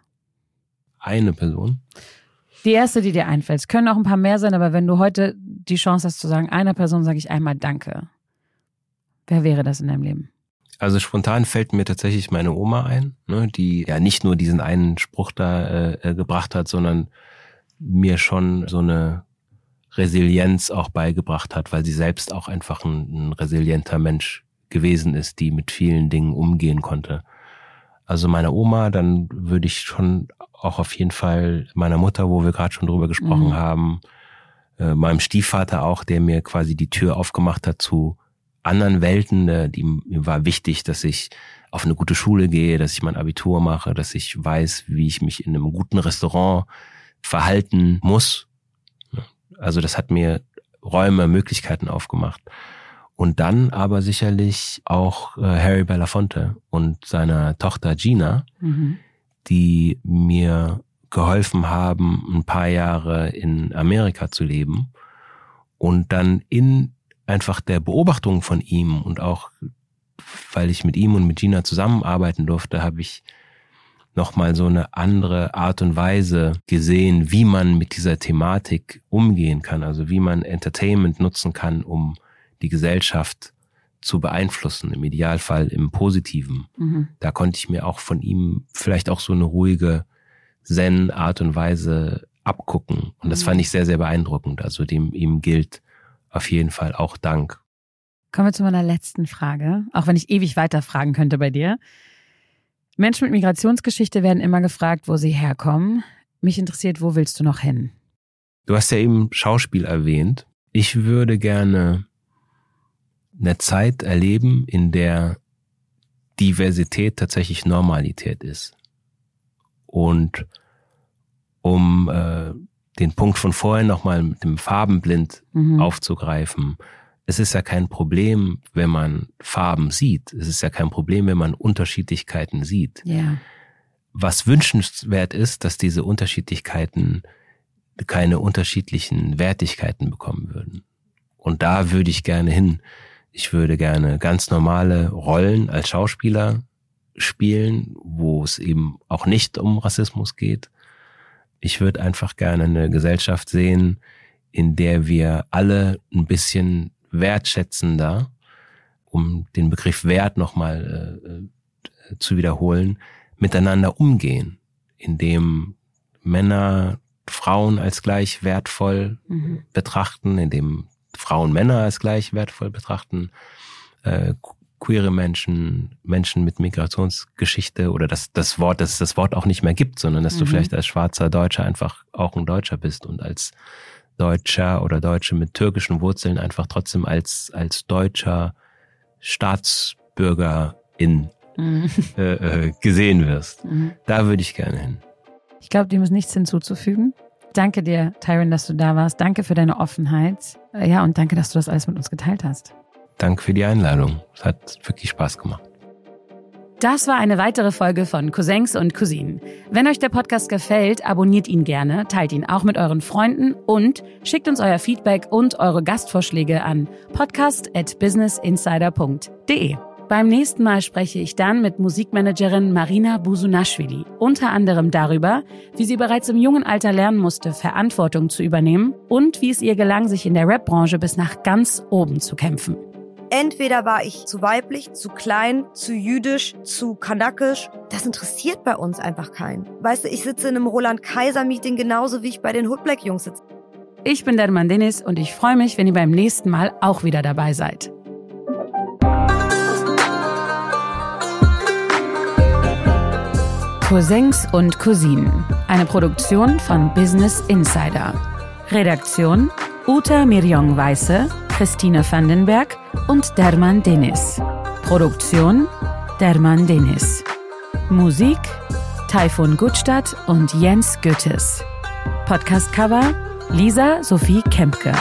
Eine Person. Die erste, die dir einfällt. Es können auch ein paar mehr sein, aber wenn du heute die Chance hast zu sagen, einer Person sage ich einmal Danke, wer wäre das in deinem Leben? Also spontan fällt mir tatsächlich meine Oma ein, ne, die ja nicht nur diesen einen Spruch da äh, äh, gebracht hat, sondern mir schon so eine Resilienz auch beigebracht hat, weil sie selbst auch einfach ein, ein resilienter Mensch gewesen ist, die mit vielen Dingen umgehen konnte. Also meine Oma, dann würde ich schon auch auf jeden Fall meiner Mutter, wo wir gerade schon drüber gesprochen mhm. haben, äh, meinem Stiefvater auch, der mir quasi die Tür aufgemacht hat zu anderen Welten. Äh, die, mir war wichtig, dass ich auf eine gute Schule gehe, dass ich mein Abitur mache, dass ich weiß, wie ich mich in einem guten Restaurant verhalten muss. Also das hat mir Räume, Möglichkeiten aufgemacht. Und dann aber sicherlich auch äh, Harry Belafonte und seiner Tochter Gina, mhm. die mir geholfen haben, ein paar Jahre in Amerika zu leben und dann in einfach der Beobachtung von ihm und auch weil ich mit ihm und mit Gina zusammenarbeiten durfte, habe ich nochmal so eine andere Art und Weise gesehen, wie man mit dieser Thematik umgehen kann, also wie man Entertainment nutzen kann, um die Gesellschaft zu beeinflussen, im Idealfall im Positiven. Mhm. Da konnte ich mir auch von ihm vielleicht auch so eine ruhige Zen-Art und Weise abgucken. Und das mhm. fand ich sehr, sehr beeindruckend. Also dem ihm gilt auf jeden Fall auch Dank. Kommen wir zu meiner letzten Frage, auch wenn ich ewig weiter fragen könnte bei dir. Menschen mit Migrationsgeschichte werden immer gefragt, wo sie herkommen. Mich interessiert, wo willst du noch hin? Du hast ja eben Schauspiel erwähnt. Ich würde gerne eine Zeit erleben, in der Diversität tatsächlich Normalität ist. Und um äh, den Punkt von vorhin nochmal mit dem Farbenblind mhm. aufzugreifen, es ist ja kein Problem, wenn man Farben sieht. Es ist ja kein Problem, wenn man Unterschiedlichkeiten sieht. Ja. Was wünschenswert ist, dass diese Unterschiedlichkeiten keine unterschiedlichen Wertigkeiten bekommen würden. Und da würde ich gerne hin. Ich würde gerne ganz normale Rollen als Schauspieler spielen, wo es eben auch nicht um Rassismus geht. Ich würde einfach gerne eine Gesellschaft sehen, in der wir alle ein bisschen wertschätzender, um den Begriff Wert nochmal äh, zu wiederholen, miteinander umgehen, indem Männer Frauen als gleich wertvoll mhm. betrachten, indem Frauen Männer als gleich wertvoll betrachten, äh, queere Menschen, Menschen mit Migrationsgeschichte oder das, das Wort, dass es das Wort auch nicht mehr gibt, sondern dass mhm. du vielleicht als schwarzer Deutscher einfach auch ein Deutscher bist und als Deutscher oder Deutsche mit türkischen Wurzeln einfach trotzdem als, als deutscher Staatsbürgerin mhm. äh, äh, gesehen wirst. Mhm. Da würde ich gerne hin. Ich glaube, dem ist nichts hinzuzufügen. Danke dir, Tyron, dass du da warst. Danke für deine Offenheit. Äh, ja, und danke, dass du das alles mit uns geteilt hast. Danke für die Einladung. Es hat wirklich Spaß gemacht. Das war eine weitere Folge von Cousins und Cousinen. Wenn euch der Podcast gefällt, abonniert ihn gerne, teilt ihn auch mit euren Freunden und schickt uns euer Feedback und eure Gastvorschläge an podcast@businessinsider.de. Beim nächsten Mal spreche ich dann mit Musikmanagerin Marina Busunashvili unter anderem darüber, wie sie bereits im jungen Alter lernen musste, Verantwortung zu übernehmen und wie es ihr gelang, sich in der Rap-Branche bis nach ganz oben zu kämpfen. Entweder war ich zu weiblich, zu klein, zu jüdisch, zu kanakisch. Das interessiert bei uns einfach keinen. Weißt du, ich sitze in einem Roland-Kaiser-Meeting genauso wie ich bei den Hood Black Jungs sitze. Ich bin Derman Dennis und ich freue mich, wenn ihr beim nächsten Mal auch wieder dabei seid. Cousins und Cousinen. Eine Produktion von Business Insider. Redaktion Uta Mirjong Weiße Christine Vandenberg und Derman Denis. Produktion Derman Denis. Musik Taifun Gutstadt und Jens Goethes. Podcast-Cover Lisa Sophie Kempke.